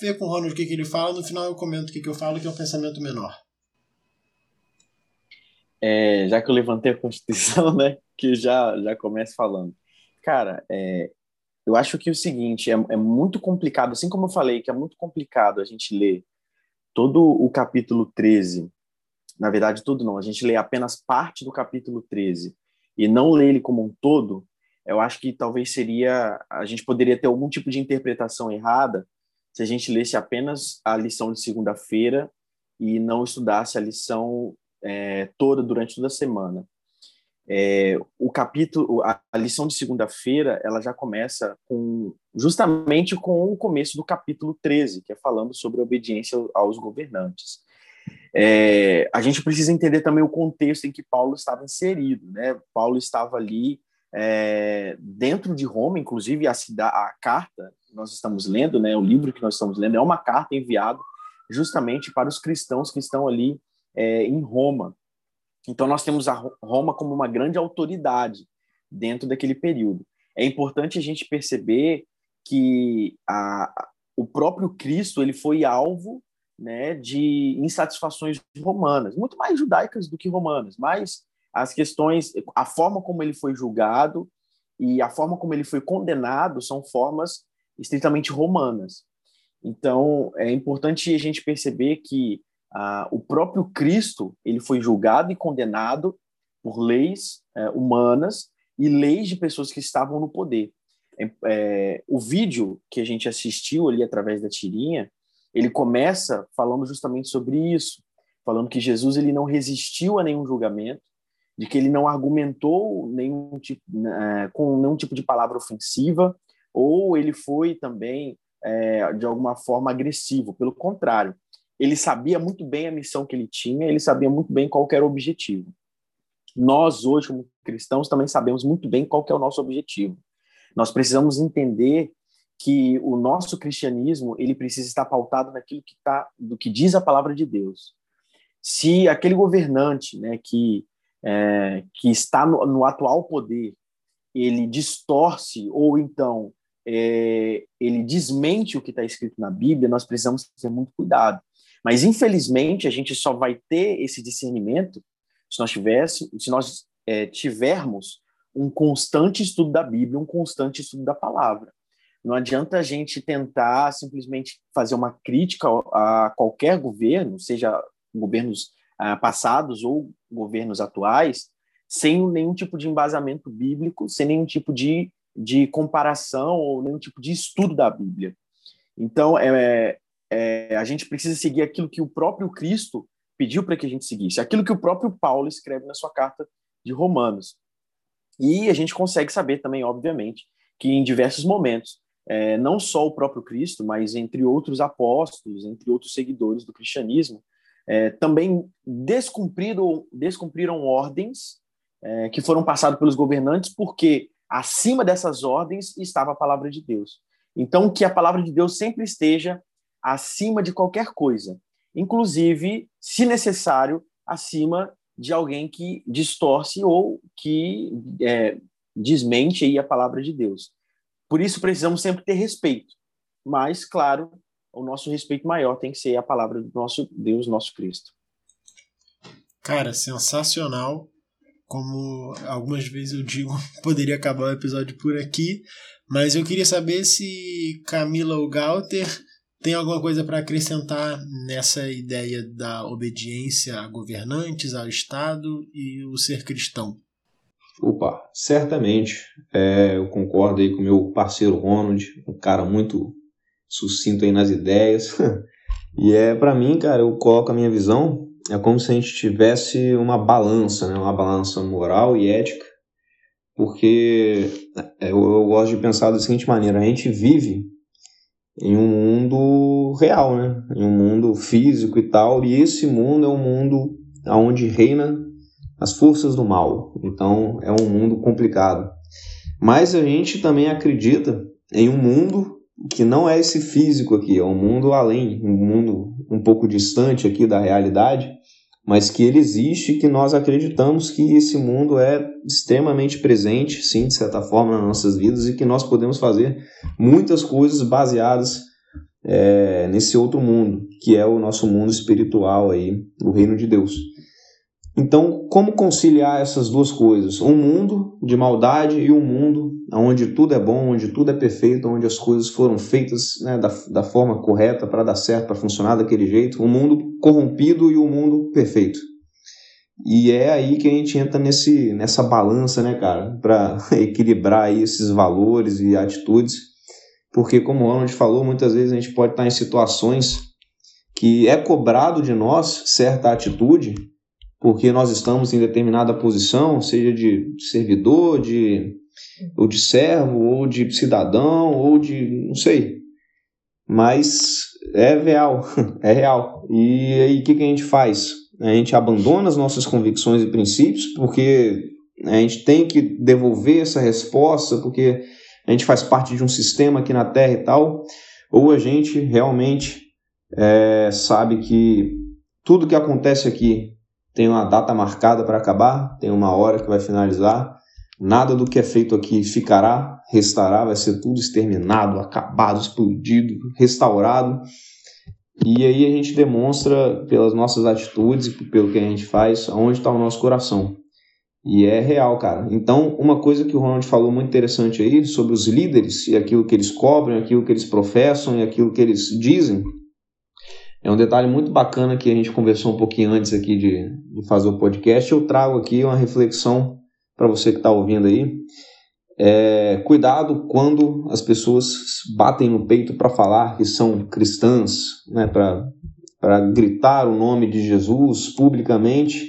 Speaker 2: ver com o Ronald o que, que ele fala, no final eu comento o que, que eu falo, que é um pensamento menor
Speaker 4: é, já que eu levantei a Constituição, né, que já, já começo falando. Cara, é, eu acho que o seguinte, é, é muito complicado, assim como eu falei, que é muito complicado a gente ler todo o capítulo 13, na verdade tudo não, a gente lê apenas parte do capítulo 13 e não lê ele como um todo, eu acho que talvez seria, a gente poderia ter algum tipo de interpretação errada se a gente lesse apenas a lição de segunda-feira e não estudasse a lição é, toda durante toda a semana. É, o capítulo, a, a lição de segunda-feira, ela já começa com justamente com o começo do capítulo 13, que é falando sobre a obediência aos governantes. É, a gente precisa entender também o contexto em que Paulo estava inserido, né? Paulo estava ali é, dentro de Roma, inclusive a, a carta que nós estamos lendo, né? O livro que nós estamos lendo é uma carta enviada justamente para os cristãos que estão ali é, em Roma. Então, nós temos a Roma como uma grande autoridade dentro daquele período. É importante a gente perceber que a, o próprio Cristo ele foi alvo né, de insatisfações romanas, muito mais judaicas do que romanas, mas as questões, a forma como ele foi julgado e a forma como ele foi condenado são formas estritamente romanas. Então, é importante a gente perceber que ah, o próprio Cristo ele foi julgado e condenado por leis é, humanas e leis de pessoas que estavam no poder. É, é, o vídeo que a gente assistiu ali através da tirinha, ele começa falando justamente sobre isso, falando que Jesus ele não resistiu a nenhum julgamento, de que ele não argumentou nenhum tipo, com nenhum tipo de palavra ofensiva, ou ele foi também é, de alguma forma agressivo. Pelo contrário, ele sabia muito bem a missão que ele tinha, ele sabia muito bem qual era o objetivo. Nós, hoje, como cristãos, também sabemos muito bem qual é o nosso objetivo. Nós precisamos entender que o nosso cristianismo ele precisa estar pautado naquilo que tá, do que diz a palavra de Deus. Se aquele governante, né, que é, que está no, no, atual poder, ele distorce ou então é, ele desmente o que está escrito na Bíblia, nós precisamos ter muito cuidado. Mas, infelizmente, a gente só vai ter esse discernimento se nós, tivesse, se nós é, tivermos um constante estudo da Bíblia, um constante estudo da palavra. Não adianta a gente tentar simplesmente fazer uma crítica a qualquer governo, seja governos ah, passados ou governos atuais, sem nenhum tipo de embasamento bíblico, sem nenhum tipo de, de comparação ou nenhum tipo de estudo da Bíblia. Então, é, é, a gente precisa seguir aquilo que o próprio Cristo pediu para que a gente seguisse, aquilo que o próprio Paulo escreve na sua carta de Romanos. E a gente consegue saber também, obviamente, que em diversos momentos, é, não só o próprio Cristo, mas entre outros apóstolos, entre outros seguidores do cristianismo, é, também descumpriram, descumpriram ordens é, que foram passadas pelos governantes, porque acima dessas ordens estava a palavra de Deus. Então, que a palavra de Deus sempre esteja acima de qualquer coisa, inclusive, se necessário, acima de alguém que distorce ou que é, desmente aí a palavra de Deus. Por isso precisamos sempre ter respeito, mas claro, o nosso respeito maior tem que ser a palavra do nosso Deus, nosso Cristo.
Speaker 2: Cara, sensacional. Como algumas vezes eu digo, poderia acabar o episódio por aqui, mas eu queria saber se Camila ou Galter tem alguma coisa para acrescentar nessa ideia da obediência a governantes, ao Estado e o ser cristão.
Speaker 5: Opa, certamente. É, eu concordo aí com meu parceiro Ronald, um cara muito sucinto aí nas ideias. e é para mim, cara, eu coloco a minha visão, é como se a gente tivesse uma balança, né? uma balança moral e ética, porque é, eu, eu gosto de pensar da seguinte maneira, a gente vive em um mundo real, né? Em um mundo físico e tal, e esse mundo é um mundo onde reina as forças do mal. Então é um mundo complicado. Mas a gente também acredita em um mundo que não é esse físico aqui, é um mundo além, um mundo um pouco distante aqui da realidade, mas que ele existe, que nós acreditamos que esse mundo é extremamente presente, sim, de certa forma, nas nossas vidas e que nós podemos fazer muitas coisas baseadas é, nesse outro mundo, que é o nosso mundo espiritual aí, o reino de Deus. Então, como conciliar essas duas coisas? Um mundo de maldade e um mundo onde tudo é bom, onde tudo é perfeito, onde as coisas foram feitas né, da, da forma correta para dar certo, para funcionar daquele jeito. Um mundo corrompido e um mundo perfeito. E é aí que a gente entra nesse, nessa balança, né, cara, para equilibrar esses valores e atitudes. Porque, como o Ronald falou, muitas vezes a gente pode estar em situações que é cobrado de nós certa atitude porque nós estamos em determinada posição, seja de servidor, de ou de servo, ou de cidadão, ou de não sei. Mas é real, é real. E aí o que, que a gente faz? A gente abandona as nossas convicções e princípios, porque a gente tem que devolver essa resposta, porque a gente faz parte de um sistema aqui na Terra e tal, ou a gente realmente é, sabe que tudo que acontece aqui tem uma data marcada para acabar, tem uma hora que vai finalizar. Nada do que é feito aqui ficará, restará, vai ser tudo exterminado, acabado, explodido, restaurado. E aí a gente demonstra pelas nossas atitudes e pelo que a gente faz onde está o nosso coração. E é real, cara. Então, uma coisa que o Ronald falou muito interessante aí sobre os líderes e aquilo que eles cobrem, aquilo que eles professam e aquilo que eles dizem, é um detalhe muito bacana que a gente conversou um pouquinho antes aqui de, de fazer o podcast. Eu trago aqui uma reflexão para você que está ouvindo aí. É, cuidado quando as pessoas batem no peito para falar que são cristãs, né, para gritar o nome de Jesus publicamente,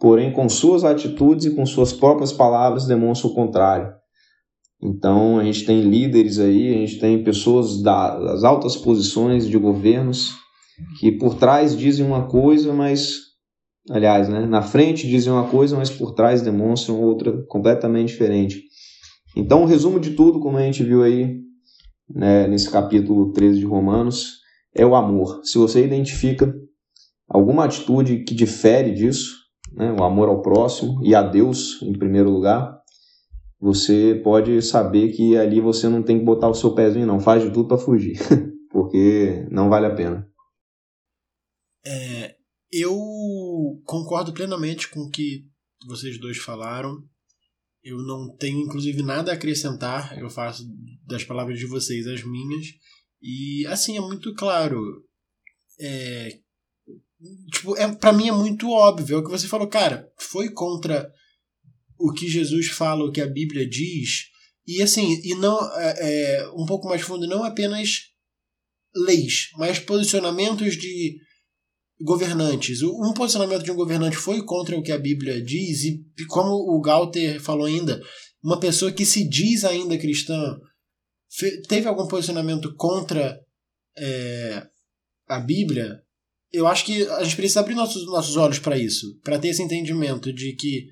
Speaker 5: porém com suas atitudes e com suas próprias palavras demonstram o contrário. Então a gente tem líderes aí, a gente tem pessoas das altas posições de governos que por trás dizem uma coisa, mas aliás, né, na frente dizem uma coisa, mas por trás demonstram outra completamente diferente. Então, o resumo de tudo, como a gente viu aí né, nesse capítulo 13 de Romanos, é o amor. Se você identifica alguma atitude que difere disso, né, o amor ao próximo e a Deus em primeiro lugar, você pode saber que ali você não tem que botar o seu pezinho, não. Faz de tudo para fugir, porque não vale a pena.
Speaker 2: É, eu concordo plenamente com o que vocês dois falaram. Eu não tenho, inclusive, nada a acrescentar. Eu faço das palavras de vocês as minhas. E, assim, é muito claro. É, tipo, é, para mim é muito óbvio. É o que você falou, cara, foi contra o que Jesus fala, o que a Bíblia diz, e assim, e não é, é, um pouco mais fundo, não apenas leis, mas posicionamentos de governantes. Um posicionamento de um governante foi contra o que a Bíblia diz, e como o Galter falou ainda, uma pessoa que se diz ainda cristã teve algum posicionamento contra é, a Bíblia, eu acho que a gente precisa abrir nossos, nossos olhos para isso, para ter esse entendimento de que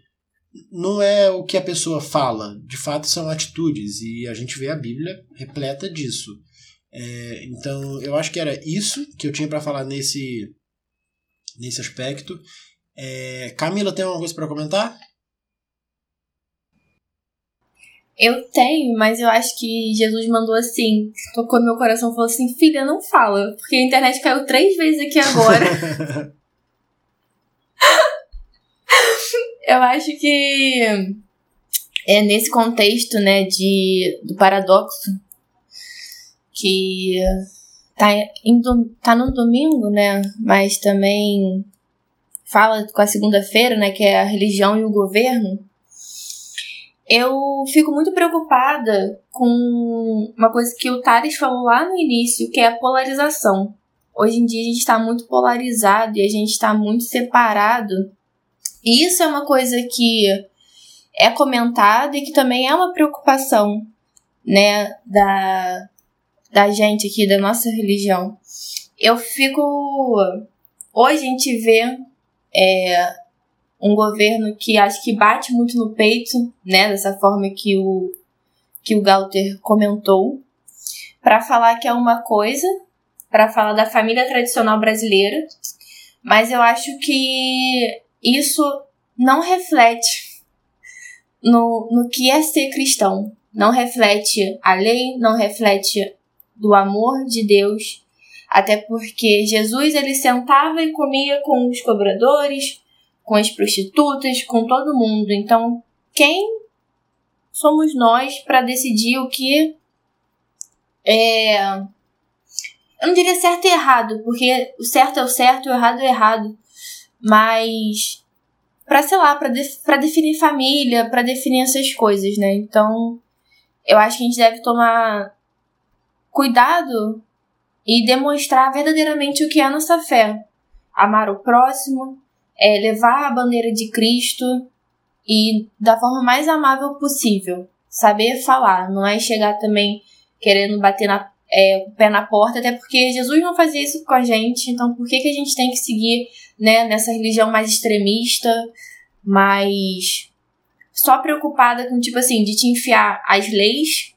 Speaker 2: não é o que a pessoa fala, de fato são atitudes, e a gente vê a Bíblia repleta disso. É, então, eu acho que era isso que eu tinha para falar nesse, nesse aspecto. É, Camila, tem alguma coisa para comentar?
Speaker 3: Eu tenho, mas eu acho que Jesus mandou assim, tocou no meu coração e falou assim: filha, não fala, porque a internet caiu três vezes aqui agora. eu acho que é nesse contexto, né, de, do paradoxo, que tá, tá no domingo, né, mas também fala com a segunda-feira, né, que é a religião e o governo eu fico muito preocupada com uma coisa que o Thales falou lá no início, que é a polarização. Hoje em dia a gente está muito polarizado e a gente está muito separado. E isso é uma coisa que é comentada e que também é uma preocupação, né, da, da gente aqui, da nossa religião. Eu fico. Hoje a gente vê é, um governo que acho que bate muito no peito, né, dessa forma que o que o Galter comentou, para falar que é uma coisa, para falar da família tradicional brasileira, mas eu acho que isso não reflete no, no que é ser cristão. Não reflete a lei, não reflete do amor de Deus, até porque Jesus ele sentava e comia com os cobradores, com as prostitutas, com todo mundo. Então, quem somos nós para decidir o que é. Eu não diria certo e errado, porque o certo é o certo o errado é o errado. Mas para sei lá, para de, pra definir família, para definir essas coisas, né? Então, eu acho que a gente deve tomar cuidado e demonstrar verdadeiramente o que é a nossa fé. Amar o próximo, é levar a bandeira de Cristo e da forma mais amável possível. Saber falar, não é chegar também querendo bater na, é, o pé na porta, até porque Jesus não fazia isso com a gente, então por que, que a gente tem que seguir né, nessa religião mais extremista, mais só preocupada com, tipo assim, de te enfiar as leis,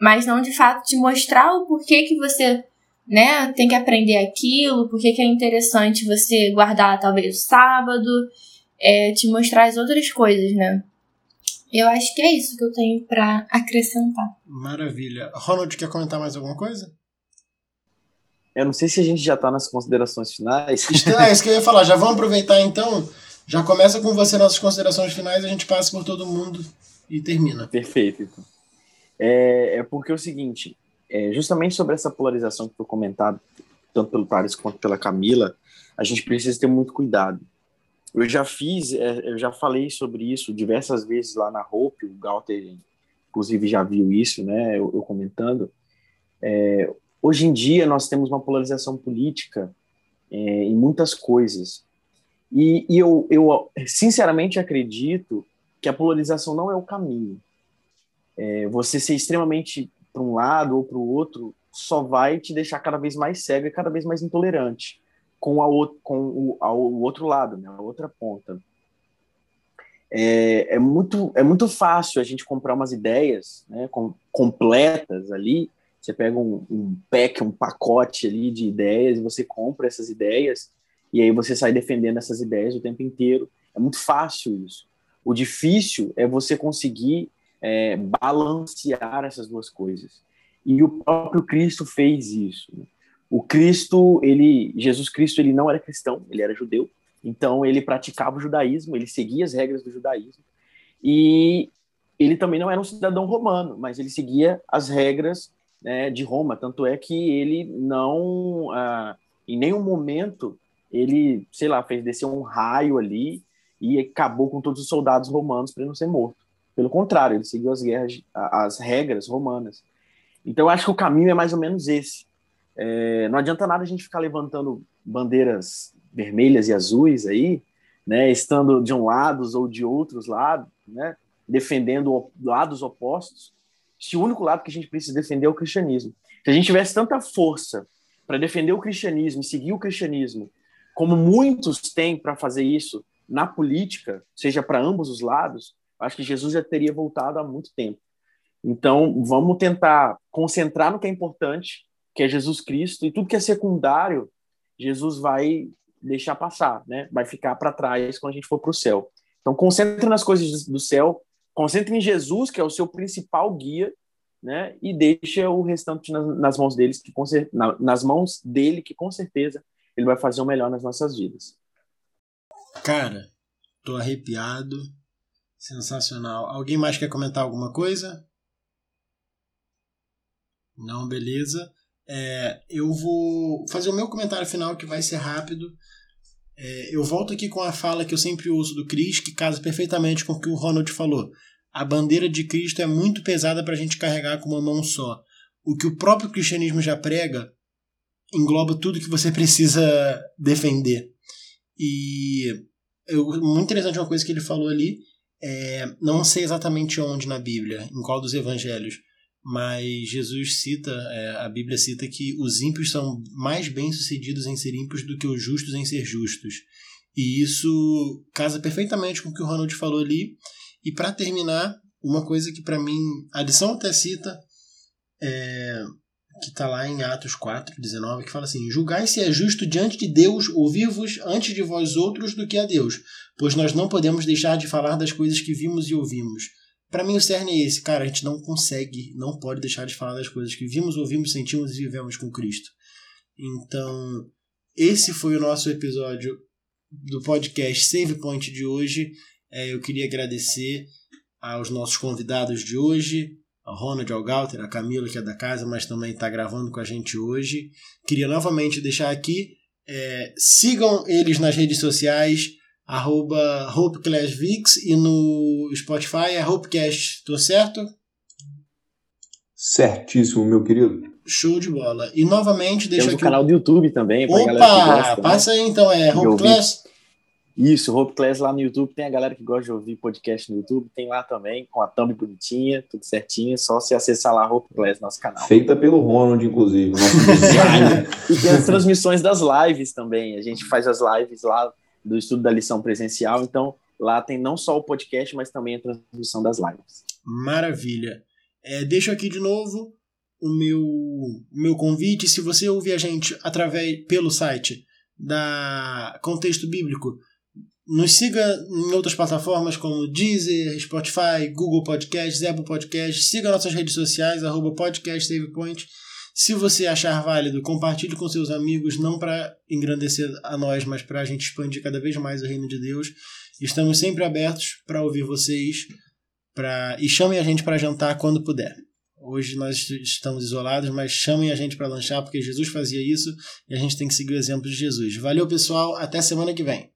Speaker 3: mas não de fato te mostrar o porquê que você né? Tem que aprender aquilo, porque que é interessante você guardar talvez o sábado, é, te mostrar as outras coisas, né? Eu acho que é isso que eu tenho para acrescentar.
Speaker 2: Maravilha. Ronald, quer comentar mais alguma coisa?
Speaker 4: Eu não sei se a gente já está nas considerações finais.
Speaker 2: É isso que eu ia falar. Já vamos aproveitar então. Já começa com você nas considerações finais, a gente passa por todo mundo e termina.
Speaker 4: Perfeito. Então. É, é porque é o seguinte, é, justamente sobre essa polarização que foi comentado, tanto pelo Thales quanto pela Camila, a gente precisa ter muito cuidado. Eu já fiz, é, eu já falei sobre isso diversas vezes lá na Hope, o Galter, inclusive, já viu isso, né, eu, eu comentando. É, hoje em dia, nós temos uma polarização política é, em muitas coisas. E, e eu, eu, sinceramente, acredito que a polarização não é o caminho. É, você ser extremamente para um lado ou para o outro só vai te deixar cada vez mais cego e cada vez mais intolerante com, a o, com o, outro lado, né, a outra ponta. É, é, muito, é muito fácil a gente comprar umas ideias né, com, completas ali. Você pega um, um pack, um pacote ali de ideias e você compra essas ideias e aí você sai defendendo essas ideias o tempo inteiro. É muito fácil isso. O difícil é você conseguir é, balancear essas duas coisas. E o próprio Cristo fez isso. Né? O Cristo, ele, Jesus Cristo, ele não era cristão, ele era judeu. Então ele praticava o judaísmo, ele seguia as regras do judaísmo. E ele também não era um cidadão romano, mas ele seguia as regras né, de Roma. Tanto é que ele não, ah, em nenhum momento, ele, sei lá, fez descer um raio ali e acabou com todos os soldados romanos para não ser morto. Pelo contrário, ele seguiu as guerras, as regras romanas. Então, eu acho que o caminho é mais ou menos esse. É, não adianta nada a gente ficar levantando bandeiras vermelhas e azuis aí, né, estando de um lado ou de outros lados, né, defendendo lados opostos, se o único lado que a gente precisa defender é o cristianismo. Se a gente tivesse tanta força para defender o cristianismo e seguir o cristianismo, como muitos têm para fazer isso na política, seja para ambos os lados, acho que Jesus já teria voltado há muito tempo. Então, vamos tentar concentrar no que é importante, que é Jesus Cristo, e tudo que é secundário, Jesus vai deixar passar, né? Vai ficar para trás quando a gente for para o céu. Então, concentre nas coisas do céu, concentre em Jesus, que é o seu principal guia, né? E deixa o restante nas, mãos deles, que na, nas mãos dele, que com certeza ele vai fazer o melhor nas nossas vidas.
Speaker 2: Cara, tô arrepiado. Sensacional. Alguém mais quer comentar alguma coisa? Não, beleza. É, eu vou fazer o meu comentário final que vai ser rápido. É, eu volto aqui com a fala que eu sempre uso do Cris, que casa perfeitamente com o que o Ronald falou. A bandeira de Cristo é muito pesada para a gente carregar com uma mão só. O que o próprio cristianismo já prega engloba tudo que você precisa defender. E eu, muito interessante uma coisa que ele falou ali. É, não sei exatamente onde na Bíblia, em qual dos evangelhos, mas Jesus cita, é, a Bíblia cita que os ímpios são mais bem-sucedidos em ser ímpios do que os justos em ser justos. E isso casa perfeitamente com o que o Ronald falou ali. E para terminar, uma coisa que para mim a lição até cita é, que está lá em Atos 4, 19, que fala assim: Julgai se é justo diante de Deus ouvir-vos antes de vós outros do que a Deus, pois nós não podemos deixar de falar das coisas que vimos e ouvimos para mim o cerne é esse, cara, a gente não consegue, não pode deixar de falar das coisas que vimos, ouvimos, sentimos e vivemos com Cristo. Então, esse foi o nosso episódio do podcast Save Point de hoje. É, eu queria agradecer aos nossos convidados de hoje, Ronald Algalter, a Camila, que é da casa, mas também está gravando com a gente hoje. Queria novamente deixar aqui, é, sigam eles nas redes sociais, arroba HopeClassVix e no Spotify é HopeCast, tô certo?
Speaker 5: Certíssimo, meu querido.
Speaker 2: Show de bola. E novamente deixa
Speaker 4: Temos aqui... o canal do YouTube também.
Speaker 2: Opa! Gosta, né? passa né? aí então, é HopeClass.
Speaker 4: Isso, Hope Class lá no YouTube. Tem a galera que gosta de ouvir podcast no YouTube. Tem lá também, com a thumb bonitinha, tudo certinho. Só se acessar lá Hope Class, nosso canal.
Speaker 5: Feita pelo Ronald, inclusive,
Speaker 4: e tem as transmissões das lives também. A gente faz as lives lá do estudo da lição presencial. Então, lá tem não só o podcast, mas também a transmissão das lives.
Speaker 2: Maravilha. É, deixo aqui de novo o meu, meu convite. Se você ouvir a gente através pelo site da Contexto Bíblico, nos siga em outras plataformas como Deezer, Spotify, Google Podcasts, Apple Podcasts. Siga nossas redes sociais, arroba podcast. Se você achar válido, compartilhe com seus amigos, não para engrandecer a nós, mas para a gente expandir cada vez mais o reino de Deus. Estamos sempre abertos para ouvir vocês pra... e chamem a gente para jantar quando puder. Hoje nós estamos isolados, mas chamem a gente para lanchar, porque Jesus fazia isso e a gente tem que seguir o exemplo de Jesus. Valeu, pessoal. Até semana que vem.